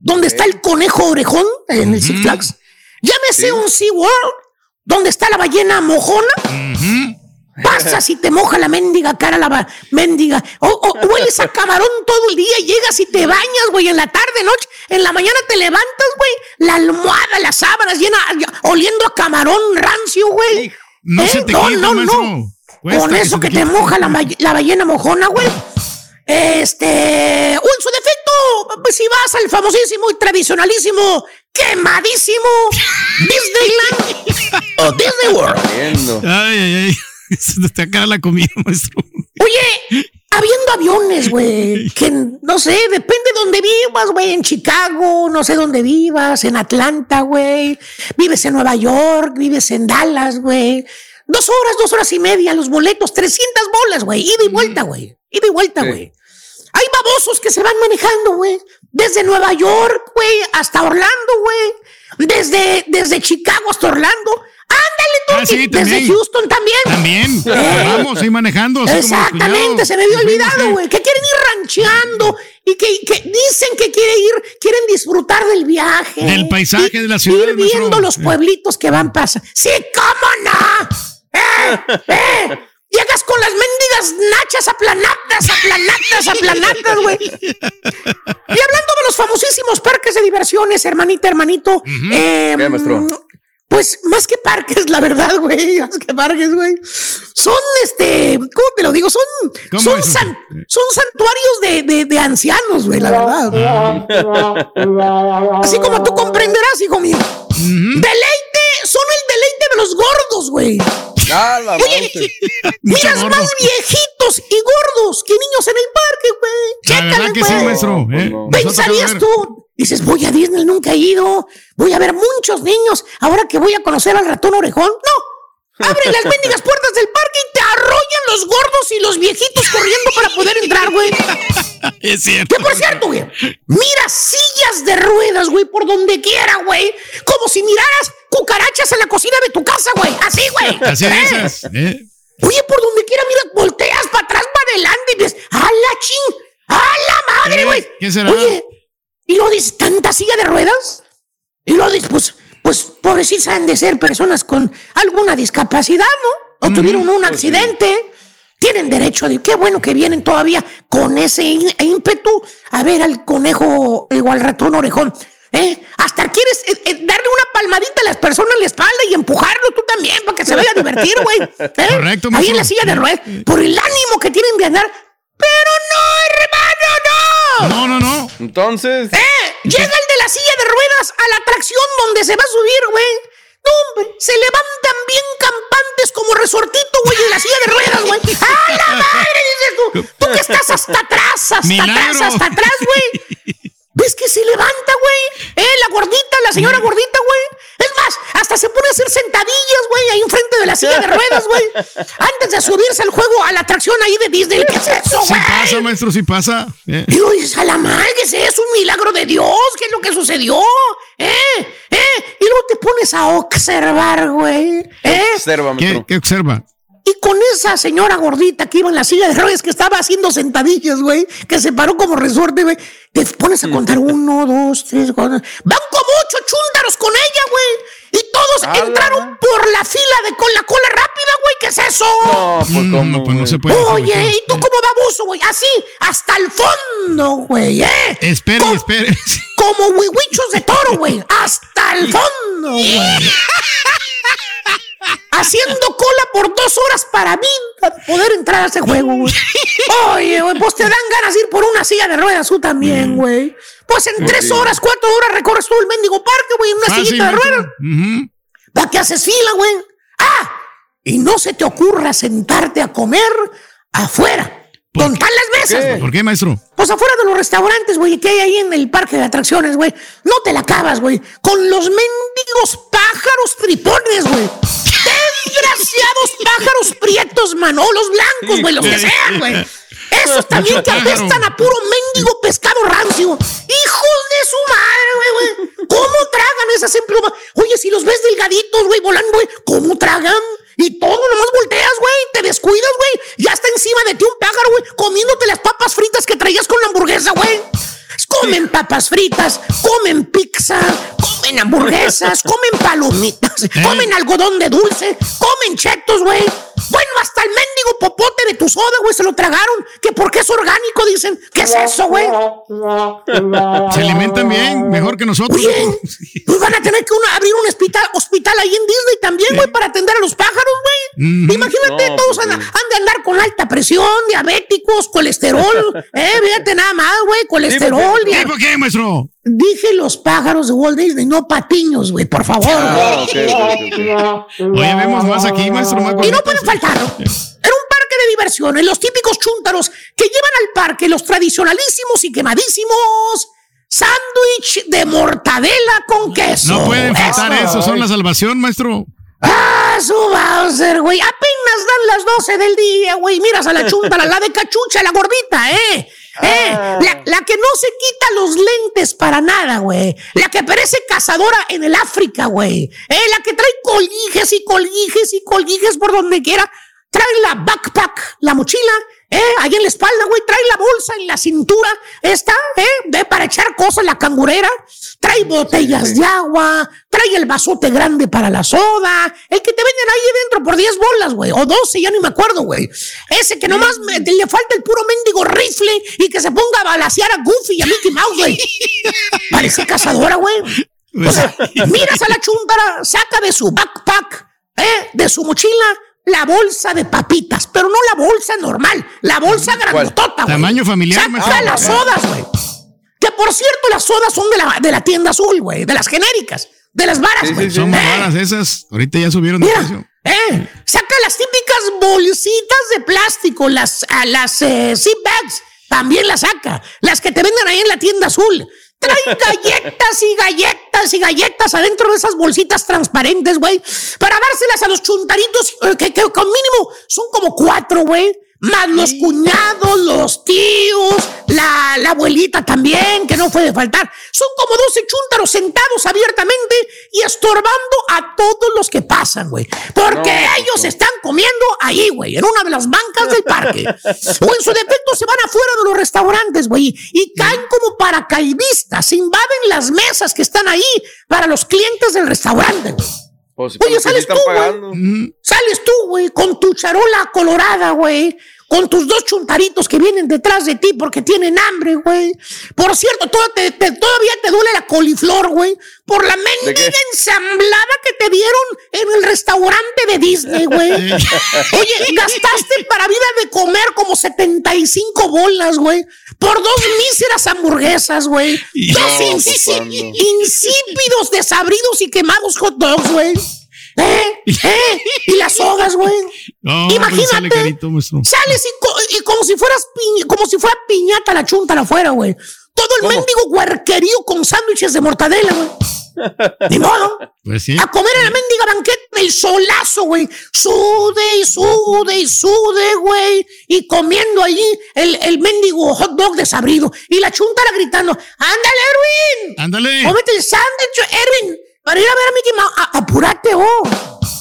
donde está el conejo orejón en el Six Flags. Llámese un Sea World, donde está la ballena mojona. Pasas y te moja la mendiga cara, la mendiga. O, hueles a camarón todo el día llegas y te bañas, güey, en la tarde, noche. En la mañana te levantas, güey, la almohada, las sábanas llena, oliendo a camarón rancio, güey. No ¿Eh? se te no, quita, no, maestro. no. Cuesta Con eso que te te moja la, la ballena mojona, güey. Este. O en su defecto, pues si vas al famosísimo y tradicionalísimo, quemadísimo Disneyland o Disney World. Ay, ay, ay. Se te está cara la comida, maestro. Oye, habiendo aviones, güey, que no sé, depende de dónde vivas, güey, en Chicago, no sé dónde vivas, en Atlanta, güey, vives en Nueva York, vives en Dallas, güey. Dos horas, dos horas y media, los boletos, 300 bolas, güey, ida y vuelta, güey, ida y vuelta, güey. Hay babosos que se van manejando, güey, desde Nueva York, güey, hasta Orlando, güey, desde, desde Chicago hasta Orlando. Ándale tú, Ah, sí, y desde. Houston también. También. Eh, Vamos ahí manejando. así Exactamente, se me había olvidado, güey. Que quieren ir rancheando y que, que dicen que quieren ir, quieren disfrutar del viaje. Del paisaje de la ciudad. Ir viendo los pueblitos que van pasando. ¡Sí, cómo no! ¡Eh! ¡Eh! Llegas con las mendigas nachas aplanadas, aplanadas, aplanadas, güey. Y hablando de los famosísimos parques de diversiones, hermanita, hermanito. eh, ¿Qué, maestro? pues más que parques, la verdad, güey. Más que parques, güey. Son este. ¿Cómo te lo digo? Son, ¿Cómo son, san- son santuarios de, de- de ancianos, güey, la verdad. Así como tú comprenderás, hijo mío. Deleite, son el deleite de los gordos, güey. Ah, la Oye, miras más viejitos y gordos que niños en el parque, güey. Chécale, que sí, güey. maestro. ¿eh? ¿Pensarías ver. tú? Dices, voy a Disney, nunca he ido. Voy a ver muchos niños. Ahora que voy a conocer al ratón orejón. No. Abren las mendigas puertas del parque y te arrollan los gordos y los viejitos corriendo para poder entrar, güey. Es cierto. Que por cierto, güey, mira sillas de ruedas, güey, por donde quiera, güey. Como si miraras cucarachas en la cocina de tu casa, güey. Así, güey. Así ¿Eh? dices. ¿eh? Oye, por donde quiera, mira, volteas para atrás, para adelante y ves, ¡a la ching! ¡A la madre, ¿Eh? güey! ¿Qué será? Oye, y lo dices, ¿tanta silla de ruedas? Y lo dices, pues, pues, pobrecitas han de ser personas con alguna discapacidad, ¿no? O tuvieron un accidente. Tienen derecho de, qué bueno que vienen todavía con ese ímpetu a ver al conejo o al ratón orejón. ¿Eh? Hasta quieres eh, eh, darle palmadita a las personas en la espalda y empujarlo tú también para que se vaya a divertir, güey. ¿Eh? Correcto, Ahí en la silla de ruedas, por el ánimo que tienen de andar. Pero no, hermano, no. No, no, no. Entonces, ¡Eh! Llega el de la silla de ruedas a la atracción donde se va a subir, güey. No, hombre, se levantan bien campantes como resortito, güey, en la silla de ruedas, güey. ¡A la madre! Dices tú. Tú que estás hasta atrás, hasta Milagro. atrás, hasta atrás, güey. ¿Ves que se levanta, güey? Eh, la gordita, la señora gordita, güey. Es más, hasta se pone a hacer sentadillas, güey, ahí enfrente de la silla de ruedas, güey. Antes de subirse al juego, a la atracción ahí de Disney. ¿Qué es eso, Sí güey? pasa, maestro, sí pasa. ¿eh? Dices, a la madre, ¿qué es eso? Un milagro de Dios, ¿qué es lo que sucedió? ¿Eh? ¿Eh? Y luego te pones a observar, güey. ¿Eh? observa, ¿Qué, maestro. qué observa? Y con esa señora gordita que iba en la silla de ruedas que estaba haciendo sentadillas, güey, que se paró como resorte, güey, te pones a contar uno, dos, tres, cuatro. Van como ocho chúntaros con ella, güey. Y todos entraron por la fila de con la cola rápida, güey. ¿Qué es eso. No, pues Mm, cómo. no, pues no se puede. Oye. ¿y tú cómo baboso, güey? Así, hasta el fondo, güey, ¿eh? Espere, espere. Como huihuichos de toro, güey. Hasta el fondo, güey. Haciendo cola por dos horas para mí, para poder entrar a ese juego, güey. Oye, güey, pues te dan ganas de ir por una silla de ruedas tú también, güey. Pues en tres horas, cuatro horas recorres todo el mendigo parque, güey, en una Fácil, sillita de ruedas. ¿Para qué haces fila, güey? Ah, y no se te ocurra sentarte a comer afuera. Contar las mesas, güey. ¿Por qué, maestro? Pues afuera de los restaurantes, güey, que hay ahí en el parque de atracciones, güey. No te la acabas, güey. Con los mendigos pájaros tripones, güey. Desgraciados pájaros prietos, manolos blancos, güey, los que sean, güey. Esos también que apestan a puro mendigo pescado rancio. Hijos de su madre, güey, güey. ¿Cómo tragan esas emplumas? Oye, si los ves delgaditos, güey, volando, güey, ¿cómo tragan? Y todo nomás volteas, güey, te descuidas, güey. Ya está encima de ti un pájaro, güey, comiéndote las papas fritas que traías con la hamburguesa, güey. Comen papas fritas, comen pizza, comen hamburguesas, comen palomitas, comen algodón de dulce, comen chetos, güey. Bueno, hasta el mendigo popote de tu soda, güey, se lo tragaron. Que porque es orgánico, dicen. ¿Qué es eso, güey? Se alimentan bien, mejor que nosotros. Oye, pues van a tener que abrir un hospital, hospital ahí en Disney también, güey, para atender a los pájaros, güey. Imagínate, No, todos pues, han, han de andar con alta presión, diabéticos, colesterol. eh, fíjate nada más, güey, colesterol. ¿Qué, dia- ¿Por qué, maestro? Dije los pájaros de Walt Disney, no patiños, güey, por favor. Ah, ok, ok, ok, ok. Oye, vemos más aquí, maestro. más Y no pueden faltar. Era un parque de diversiones, los típicos chúntaros que llevan al parque los tradicionalísimos y quemadísimos sándwich de mortadela con queso. No pueden faltar Eso. eso, son la salvación, maestro. Ah, su Bowser, güey. Apenas dan las 12 del día, güey. Miras a la chuntara, la de cachucha, la gordita, ¿eh? ¿Eh? La, la que no se quita los lentes para nada, güey. La que parece cazadora en el África, güey. ¿Eh? La que trae colguijes y colguijes y colguijes por donde quiera. Trae la backpack, la mochila, ¿eh? Ahí en la espalda, güey. Trae la bolsa en la cintura. Esta, ¿eh? De para echar cosas, la cangurera. Trae botellas de agua. Trae el vasote grande para la soda. El que te venden ahí dentro por 10 bolas, güey. O 12, ya ni me acuerdo, güey. Ese que nomás me- le falta el puro mendigo rifle y que se ponga a balasear a Goofy y a Mickey Mouse, güey. Parece cazadora, güey. O sea, miras a la chuntara, saca de su backpack, ¿eh? de su mochila, la bolsa de papitas, pero no la bolsa normal, la bolsa grandotota, güey. Tamaño familiar, Saca las sodas, güey. Que por cierto, las sodas son de la, de la tienda azul, güey, de las genéricas, de las varas, güey. Son más Eh, raras esas. Ahorita ya subieron de precio. eh, saca las típicas bolsitas de plástico, las, a las eh, zip bags, también las saca. Las que te venden ahí en la tienda azul. Trae galletas y galletas y galletas adentro de esas bolsitas transparentes, güey, para dárselas a los chuntaritos, eh, que, que con mínimo son como cuatro, güey. Más los cuñados, los tíos, la, la abuelita también, que no puede faltar. Son como 12 chúntaros sentados abiertamente y estorbando a todos los que pasan, güey. Porque No, ellos están comiendo ahí, güey, en una de las bancas del parque. o en su defecto se van afuera de los restaurantes, güey, y caen como paracaidistas, invaden las mesas que están ahí para los clientes del restaurante, güey. Pues, Oye, sales tú, güey. pagando. Sales tú, güey, con tu charola colorada, güey. Con tus dos chuntaritos que vienen detrás de ti porque tienen hambre, güey. Por cierto, todo te- te- todavía te duele la coliflor, güey. Por la mendiga ensamblada que te dieron en el restaurante de Disney, güey. Oye, gastaste para vida de comer como 75 bolas, güey. Por dos míseras hamburguesas, güey. Dos No, pues, insípidos, desabridos y quemados hot dogs, güey. ¿Eh? ¿Eh? Y las sogas, güey. No, pues Imagínate. sale carito, maestro. Sales y, y como si fueras piña- como si fuera piñata la chunta afuera, güey. Todo el mendigo huerquerío con sándwiches de mortadela, güey. Ni modo. Pues sí. A comer en la mendiga banqueta el solazo, güey. Sude y sude y sude, güey. Y comiendo allí el, el mendigo hot dog desabrido. Y la chuntara gritando, ándale, Erwin. Ándale. Cómete el sándwich, Erwin. Para ir a ver a Mickey Mouse. A- apúrate, oh.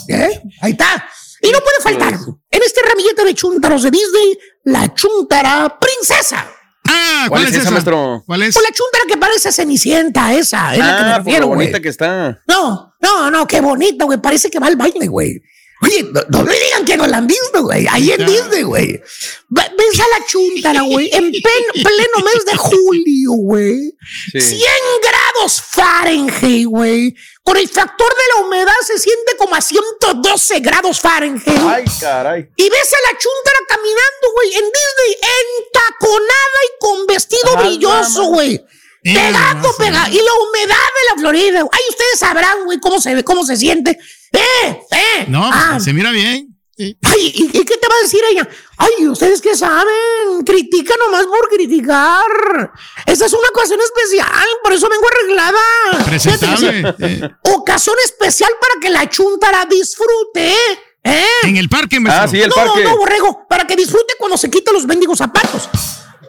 ¿Eh? Ahí está. Y no puede faltar en este ramillete de chuntaros de Disney, la chuntara princesa. Ah, ¿Cuál, es esa, maestro? ¿Cuál es? O la chuntara que parece cenicienta, esa. Es la que me Ah, por refiero, lo güey. bonita que está. No, no, no, qué bonita, güey. Parece que va al baile, güey. Oye, no, no me digan que no la han visto, güey. Ahí en Disney, güey. Ve- Ves a la chuntara, güey, en pen- pleno mes de julio, güey. Sí. 100 grados Fahrenheit, güey. Con el factor de la humedad se siente como a 112 grados Fahrenheit. Ay, caray. Y ves a la chuntara caminando, güey, en Disney, entaconada y con vestido brilloso, güey. Pegado, pegado. Y la humedad de la Florida. Ay, ustedes sabrán, güey, cómo se ve, cómo se siente. ¡Eh! ¡Eh! No, Ah, se mira bien. Sí. Ay, ¿y, y qué te va a decir ella? Ay, ¿ustedes qué saben? Critica nomás por criticar. Esta es una ocasión especial, por eso vengo arreglada. Presentable. Eh. Ocasión especial para que la chuntara disfrute, ¿eh? En el parque, maestro. Ah, sí, el no, parque. no, borrego, para que disfrute cuando se quita los mendigos zapatos.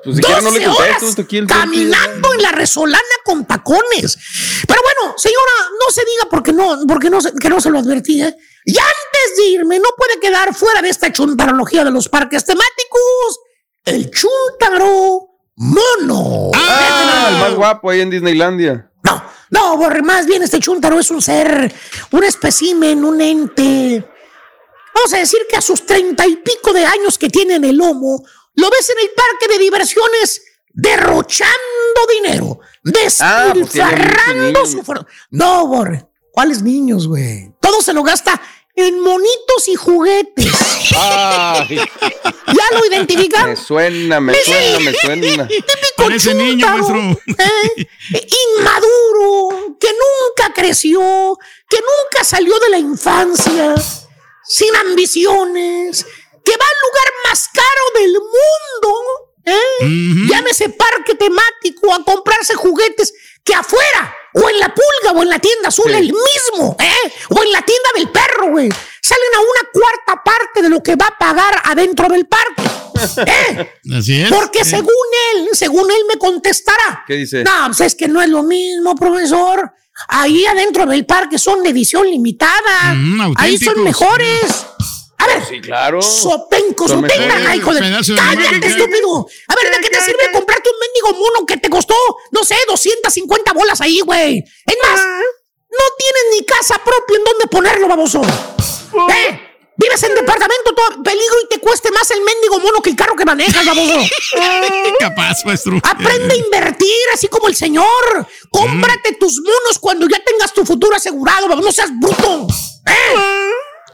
Pues siquiera no le 12 contesto, horas aquí el caminando en la resolana con tacones. Pero bueno, señora, no se diga porque no, porque no, se- que no se lo advertí. ¿eh? Y antes de irme, no puede quedar fuera de esta chuntarología de los parques temáticos el chuntaro mono. Ah, el más guapo ahí en Disneylandia. No, no, Borre, más bien este chuntaro es un ser, un espécimen, un ente. Vamos a decir que a sus treinta y pico de años que tiene en el lomo, lo ves en el parque de diversiones derrochando dinero, Ah, pues despilfarrando niños. su No, Borre, ¿cuáles niños, güey? Todo se lo gasta en monitos y juguetes. Ay, ¿Ya lo identifican? me suena, me suena, me suena. Niño, chúntaro, maestro. ¿eh? Eh, inmaduro, que nunca creció, que nunca salió de la infancia, sin ambiciones, que va al lugar más caro del mundo, ¿eh? llámese parque temático, a comprarse juguetes que afuera, o en la pulga, o en la tienda azul, Sí. el mismo, ¿eh? o en la tienda del perro, güey. Salen a una cuarta parte de lo que va a pagar adentro del parque. ¿eh? Así es. Porque según él, según él me contestará. ¿Qué dice? No, pues es que no es lo mismo, profesor. Ahí adentro del parque son de edición limitada. Mm, Ahí son mejores. A ver, Sí, claro. sopenco, sopenca, hijo de. Cállate, estúpido. A ver, ¿de qué te sirve comprarte un mendigo mono que te costó, no sé, 250 bolas ahí, güey? Es más, no tienes ni casa propia en donde ponerlo, baboso. ¿Eh? Vives en departamento, todo peligro y te cueste más el mendigo mono que el carro que manejas, baboso. Capaz, maestro. Aprende a invertir, así como el señor. Cómprate tus monos cuando ya tengas tu futuro asegurado, baboso, no seas bruto. ¿Eh?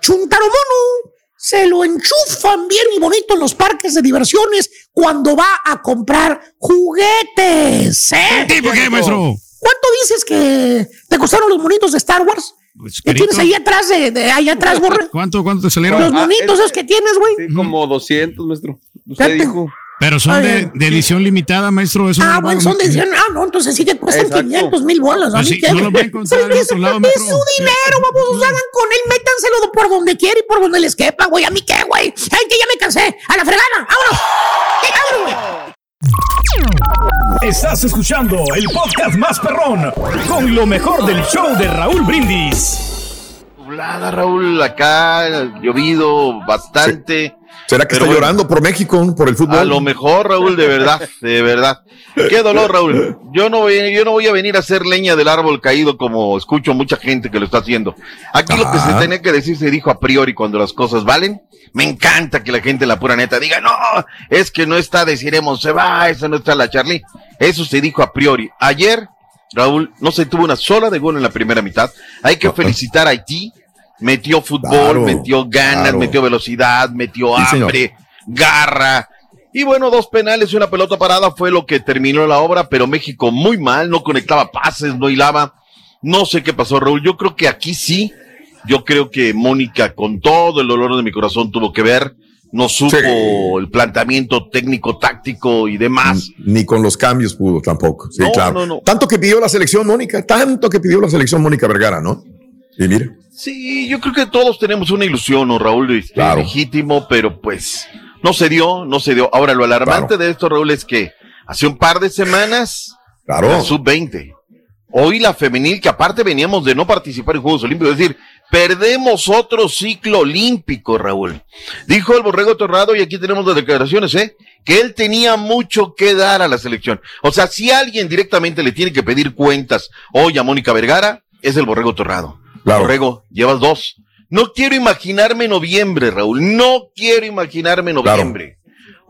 Chuntaro mono. Se lo enchufan bien y bonito en los parques de diversiones cuando va a comprar juguetes. ¿eh? ¿Tipo qué, maestro? ¿Cuánto dices que te costaron los monitos de Star Wars? Pues, ¿Qué tienes ahí atrás de, de ahí atrás, borre? ¿Cuánto, cuánto te salieron? Los Ah, monitos es- esos que tienes, güey. Sí, como 200, maestro. Usted dijo. Pero son de, edición limitada, maestro. Eso Ah, bueno, son de edición. Ah, no, entonces sí que cuestan Exacto. 500 mil bolas. Pues a mí sí, no lo va a encontrar en Es- otro lado, Es maestro. su dinero, vamos, hagan con él, métanselo por donde quiera y por donde les quepa, güey. ¿A mí qué, güey? Ay, que ya me cansé. A la fregada. ¡Vámonos! ¡Vámonos, güey! Estás escuchando el podcast más perrón con lo mejor del show de Raúl Brindis. Nublada, Raúl, acá llovido bastante. ¿Será que Pero está bueno. llorando por México, por el fútbol? A lo mejor, Raúl, de verdad, de verdad. Qué dolor, Raúl. Yo no voy, yo no voy a venir a hacer leña del árbol caído como escucho mucha gente que lo está haciendo. Aquí lo que se Ajá. tenía que decir se dijo a priori cuando las cosas valen. Me encanta que la gente, la pura neta, diga, no, es que no está deciremos, se va, esa no está la Charlie. Eso se dijo a priori. Ayer, Raúl, no se tuvo una sola de gol en la primera mitad. Hay que felicitar a Haití. Metió fútbol, Claro, metió ganas, claro. metió velocidad, metió Sí, señor. hambre, garra. Y bueno, dos penales y una pelota parada fue lo que terminó la obra, pero México muy mal, no conectaba pases, no hilaba. No sé qué pasó, Raúl. Yo creo que aquí sí. Yo creo que Mónica, con todo el dolor de mi corazón, tuvo que ver. No supo Sí. el planteamiento técnico, táctico y demás. Ni con los cambios pudo tampoco. Sí, No, claro. no, no. Tanto que pidió la selección Mónica, tanto que pidió la selección Mónica Vergara, ¿no? Y mira. Sí, yo creo que todos tenemos una ilusión, ¿no, Raúl? Es Claro. legítimo, pero pues no se dio, no se dio. Ahora, lo alarmante de esto, Raúl, es que hace un par de semanas, Claro. la sub-20, hoy la femenil, que aparte veníamos de no participar en Juegos Olímpicos, es decir, perdemos otro ciclo olímpico, Raúl. Dijo el Borrego Torrado, y aquí tenemos las declaraciones, ¿eh? Que él tenía mucho que dar a la selección. O sea, si alguien directamente le tiene que pedir cuentas hoy a Mónica Vergara, es el Borrego Torrado. Claro. Borrego, llevas dos. No quiero imaginarme noviembre, Raúl. No quiero imaginarme noviembre.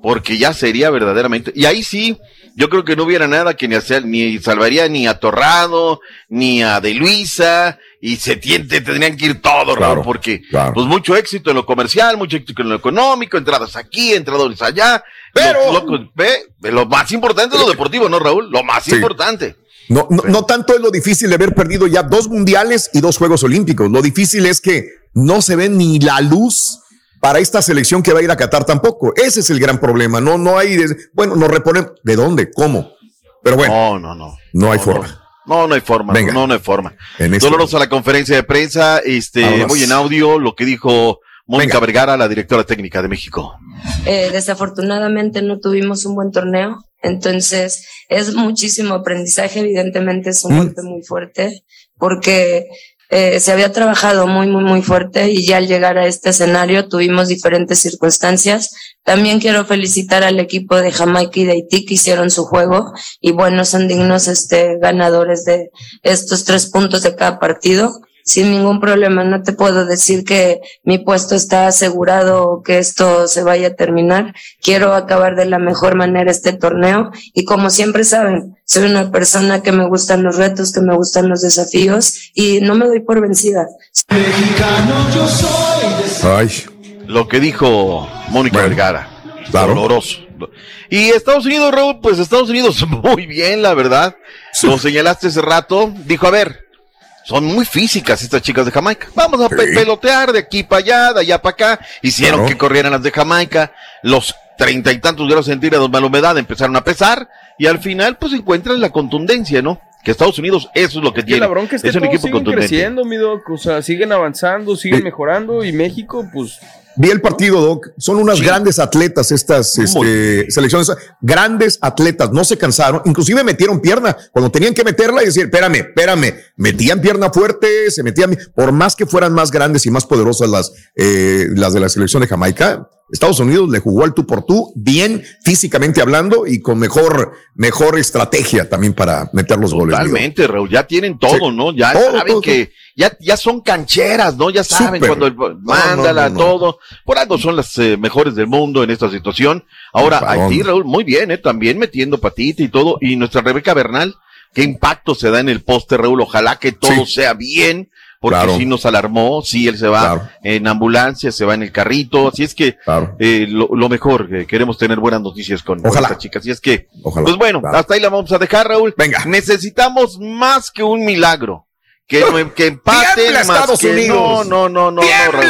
Porque ya sería verdaderamente. Y ahí sí, yo creo que no hubiera nada que ni hacer, ni salvaría ni a Torrado, ni a De Luisa, y se tiente, tendrían que ir todos, Raúl, porque pues mucho éxito en lo comercial, mucho éxito en lo económico, entradas aquí, entradas allá. Pero lo, lo- ve, lo más importante es lo deportivo, ¿no, Raúl? Lo más Sí. importante. No, no, no tanto es lo difícil de haber perdido ya dos mundiales y dos Juegos Olímpicos. Lo difícil es que no se ve ni la luz para esta selección que va a ir a Qatar tampoco. Ese es el gran problema. No, no hay. bueno, nos reponen. ¿De dónde? ¿Cómo? Pero bueno. No, no, no. No hay forma. No, no hay forma. Venga. No, no hay forma. En este- Dolorosa la conferencia de prensa. Este, voy en audio lo que dijo Mónica Vergara, la directora técnica de México. Eh, desafortunadamente no tuvimos un buen torneo, entonces es muchísimo aprendizaje, evidentemente es un golpe muy fuerte, porque eh, se había trabajado muy, muy, muy fuerte y ya al llegar a este escenario tuvimos diferentes circunstancias. También quiero felicitar al equipo de Jamaica y de Haití que hicieron su juego y bueno, son dignos este, ganadores de estos tres puntos de cada partido sin ningún problema. No te puedo decir que mi puesto está asegurado o que esto se vaya a terminar. Quiero acabar de la mejor manera este torneo y como siempre saben, soy una persona que me gustan los retos, que me gustan los desafíos y no me doy por vencida. Ay. Lo que dijo Mónica Vergara. Doloroso. Y Estados Unidos, Raúl, pues Estados Unidos muy bien, la verdad. Lo señalaste hace rato. Dijo, a ver, son muy físicas estas chicas de Jamaica. Vamos a pe- pelotear de aquí para allá, de allá para acá. Hicieron Claro. que corrieran las de Jamaica. Los treinta y tantos grados centígrados más la humedad empezaron a pesar. Y al final, pues encuentran la contundencia, ¿no? Que Estados Unidos, eso es lo que Que tiene. la bronca es que es un equipo siguen contundente. creciendo, mi doc. O sea, siguen avanzando, siguen mejorando. Y México, pues, Vi el partido, Doc. Son unas grandes atletas estas este, selecciones. Grandes atletas. No se cansaron. Inclusive metieron pierna. Cuando tenían que meterla y decir, espérame, espérame. Metían pierna fuerte, se metían. Por más que fueran más grandes y más poderosas las, eh, las de la selección de Jamaica, Estados Unidos le jugó al tú por tú, bien físicamente hablando y con mejor, mejor estrategia también para meter los goles. mi Doc. Totalmente, Raúl, ya tienen todo, Sí. ¿no? Ya Todo, saben todo, que ya, ya son cancheras, ¿no? Ya saben cuando el- mándala no, no. todo. Por algo son las eh, mejores del mundo en esta situación. Ahora. Haití, Raúl, muy bien, ¿eh? También metiendo patita y todo. Y nuestra Rebeca Bernal, qué impacto se da en el poste, Raúl. Ojalá que todo sea bien. Porque Claro. sí nos alarmó, sí, él se va en ambulancia, se va en el carrito, así es que eh, lo, lo mejor, eh, queremos tener buenas noticias con, con Ojalá. esta chica, así es que, Ojalá. pues bueno, hasta ahí la vamos a dejar, Raúl. Venga. Necesitamos más que un milagro. Que, que empate Tiembla más Estados que Unidos. no, no, no, no, no.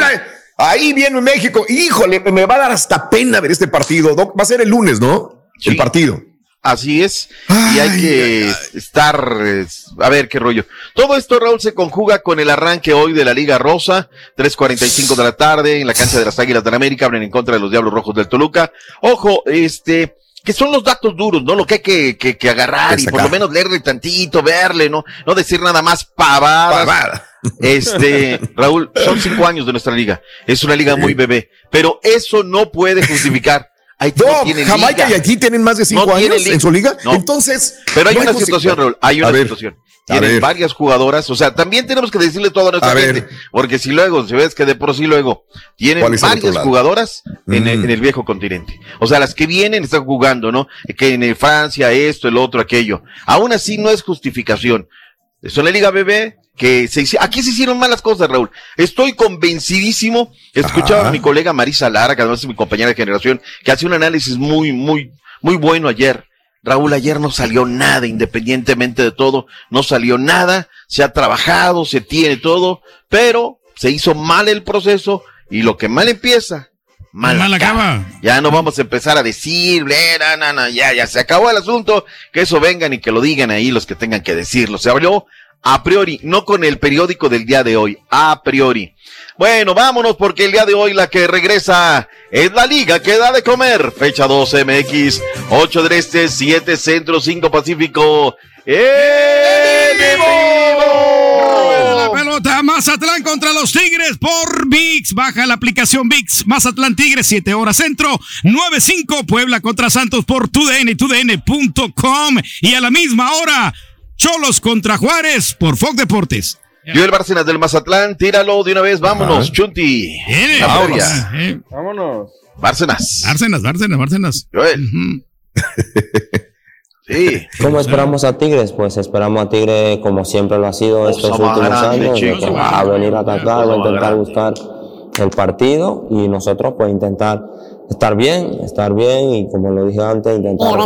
Ahí viene México. Híjole, me va a dar hasta pena ver este partido. Doc. Va a ser el lunes, ¿no? El partido. Así es. y hay que estar, a ver qué rollo. Todo esto, Raúl, se conjuga con el arranque hoy de la Liga Rosa, 3.45 de la tarde, en la cancha de las Águilas del América, abren en contra de los Diablos Rojos del Toluca. Ojo, este, que son los datos duros, ¿no? Lo que hay que, que, que agarrar y por lo menos leerle tantito, verle, ¿no? No decir nada más pavadas. Este, Raúl, son cinco años de nuestra liga. Es una liga muy bebé, pero eso no puede justificar. Haití no, Jamaica liga. y aquí tienen más de cinco No años en su liga. No. Entonces. Pero hay una situación, Raúl. Hay una A situación. Tienen varias jugadoras. O sea, también tenemos que decirle todo a nuestra A ver. gente. Porque si luego, si ves que de por sí luego tienen ¿Cuál es el otro varias jugadoras en, el, Mm. en el viejo continente. O sea, las que vienen están jugando, ¿no? Que en Francia, esto, el otro, aquello. Aún así no es justificación. Es una liga bebé que se aquí se hicieron malas cosas, Raúl. Estoy convencidísimo. Escuchaba Ajá. a mi colega Marisa Lara, que además es mi compañera de generación, que hace un análisis muy, muy, muy bueno ayer. Raúl, ayer no salió nada, independientemente de todo, no salió nada, se ha trabajado, se tiene todo, pero se hizo mal el proceso y lo que mal empieza, mal, Mal acaba. acaba. Ya no vamos a empezar a decir, "Ble, na, na, na", ya, ya se acabó el asunto, que eso vengan y que lo digan ahí los que tengan que decirlo. Se habló a priori, no con el periódico del día de hoy, a priori. Bueno, vámonos porque el día de hoy la que regresa es la liga que da de comer. Fecha 2 MX, 8 del Este, 7 Centro, 5 Pacífico. ¡En vivo! La pelota Mazatlán contra los Tigres por VIX. Baja la aplicación VIX. Mazatlán Tigres, 7 horas centro. 9-5 Puebla contra Santos por TUDN TUDN.com. Y a la misma hora, Cholos contra Juárez por Fox Deportes. Joel Bárcenas del Mazatlán, tíralo de una vez, vámonos, Chunti. La vámonos. Vámonos. Bárcenas. Bárcenas, Bárcenas, Bárcenas. Joel. Sí. ¿Cómo esperamos a Tigres? Pues esperamos a Tigres como siempre lo ha sido estos últimos grande, años, de chico. que va a venir a atacar, va a intentar grande. buscar el partido y nosotros pues intentar estar bien, estar bien y como lo dije antes, intentar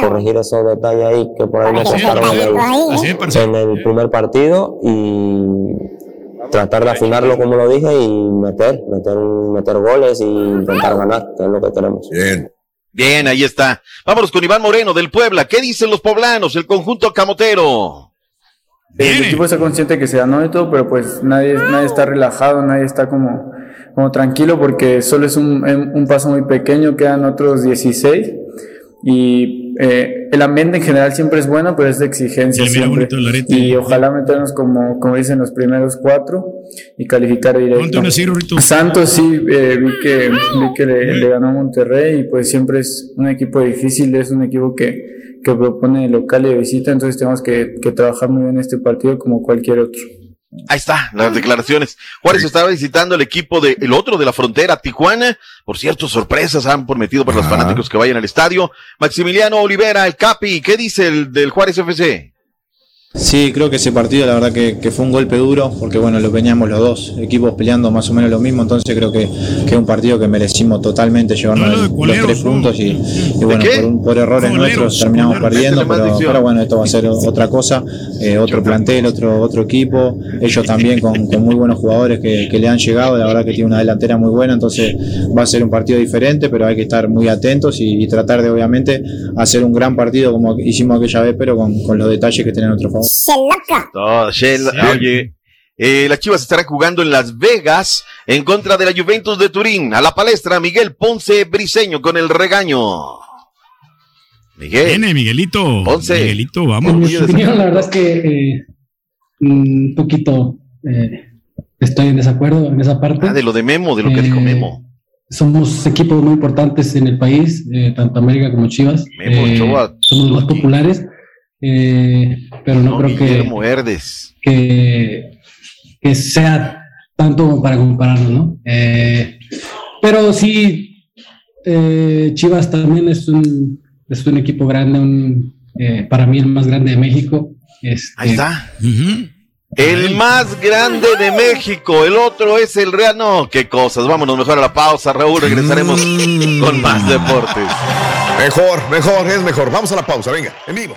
corregir esos detalles ahí que por ahí nos costaron en el, en el primer partido y tratar de afinarlo como lo dije y meter, meter, meter goles y intentar ganar, que es lo que queremos. Bien. Bien, ahí está. Vámonos con Iván Moreno del Puebla. ¿Qué dicen los poblanos, el conjunto camotero? El equipo está consciente que se ganó y todo, pero pues nadie, nadie está relajado, nadie está como, como tranquilo porque solo es un, un paso muy pequeño, quedan otros 16 y eh, el ambiente en general siempre es bueno, pero es de exigencia Sí, siempre. bonito. Y ojalá meternos como, como dicen los primeros cuatro y calificar directo. Santos sí, eh, vi que, vi que le, le ganó a Monterrey y pues siempre es un equipo difícil, es un equipo que, que propone local y de visita, entonces tenemos que, que trabajar muy bien este partido como cualquier otro. Ahí está, las declaraciones. Juárez estaba visitando el equipo de el otro de la frontera, Tijuana. Por cierto, sorpresas han prometido para los fanáticos que vayan al estadio. Maximiliano Olivera, el Capi, ¿qué dice el del Juárez FC? Sí, creo que ese partido la verdad que, que fue un golpe duro, porque bueno, lo veníamos los dos equipos peleando más o menos lo mismo, entonces creo que, que es un partido que merecimos totalmente llevarnos los tres puntos y, y bueno, por, un- por errores nuestros terminamos perdiendo, pero, pero bueno, esto va a ser otra cosa, eh, otro plantel, otro, otro equipo, ellos también con, con muy buenos jugadores que, que le han llegado, la verdad que tiene una delantera muy buena, entonces va a ser un partido diferente, pero hay que estar muy atentos y, y tratar de obviamente hacer un gran partido como hicimos aquella vez, pero con, con los detalles que tienen a favor. Todo, oye, eh, las Chivas estarán jugando en Las Vegas en contra de la Juventus de Turín. A la palestra, Miguel Ponce Briseño con el regaño. Miguel. Viene, Miguelito. Ponce. Miguelito, En vamos. mi opinión, la verdad es que eh, un poquito eh, estoy en desacuerdo en esa parte. Ah, de lo de Memo, de lo que dijo Memo. Somos equipos muy importantes en el país, eh, tanto América como Chivas. Memo Eh, somos los más populares, eh, pero no, creo que, que, que sea tanto como para compararnos, ¿no? Eh, pero sí, eh, Chivas también es un, es un equipo grande, un, eh, para mí el más grande de México. Este, Ahí está. El más grande de México, el otro es el Real. No, qué cosas. Vámonos mejor a la pausa, Raúl. Regresaremos con más deportes. Mejor, mejor, es mejor. Vamos a la pausa, venga, en vivo.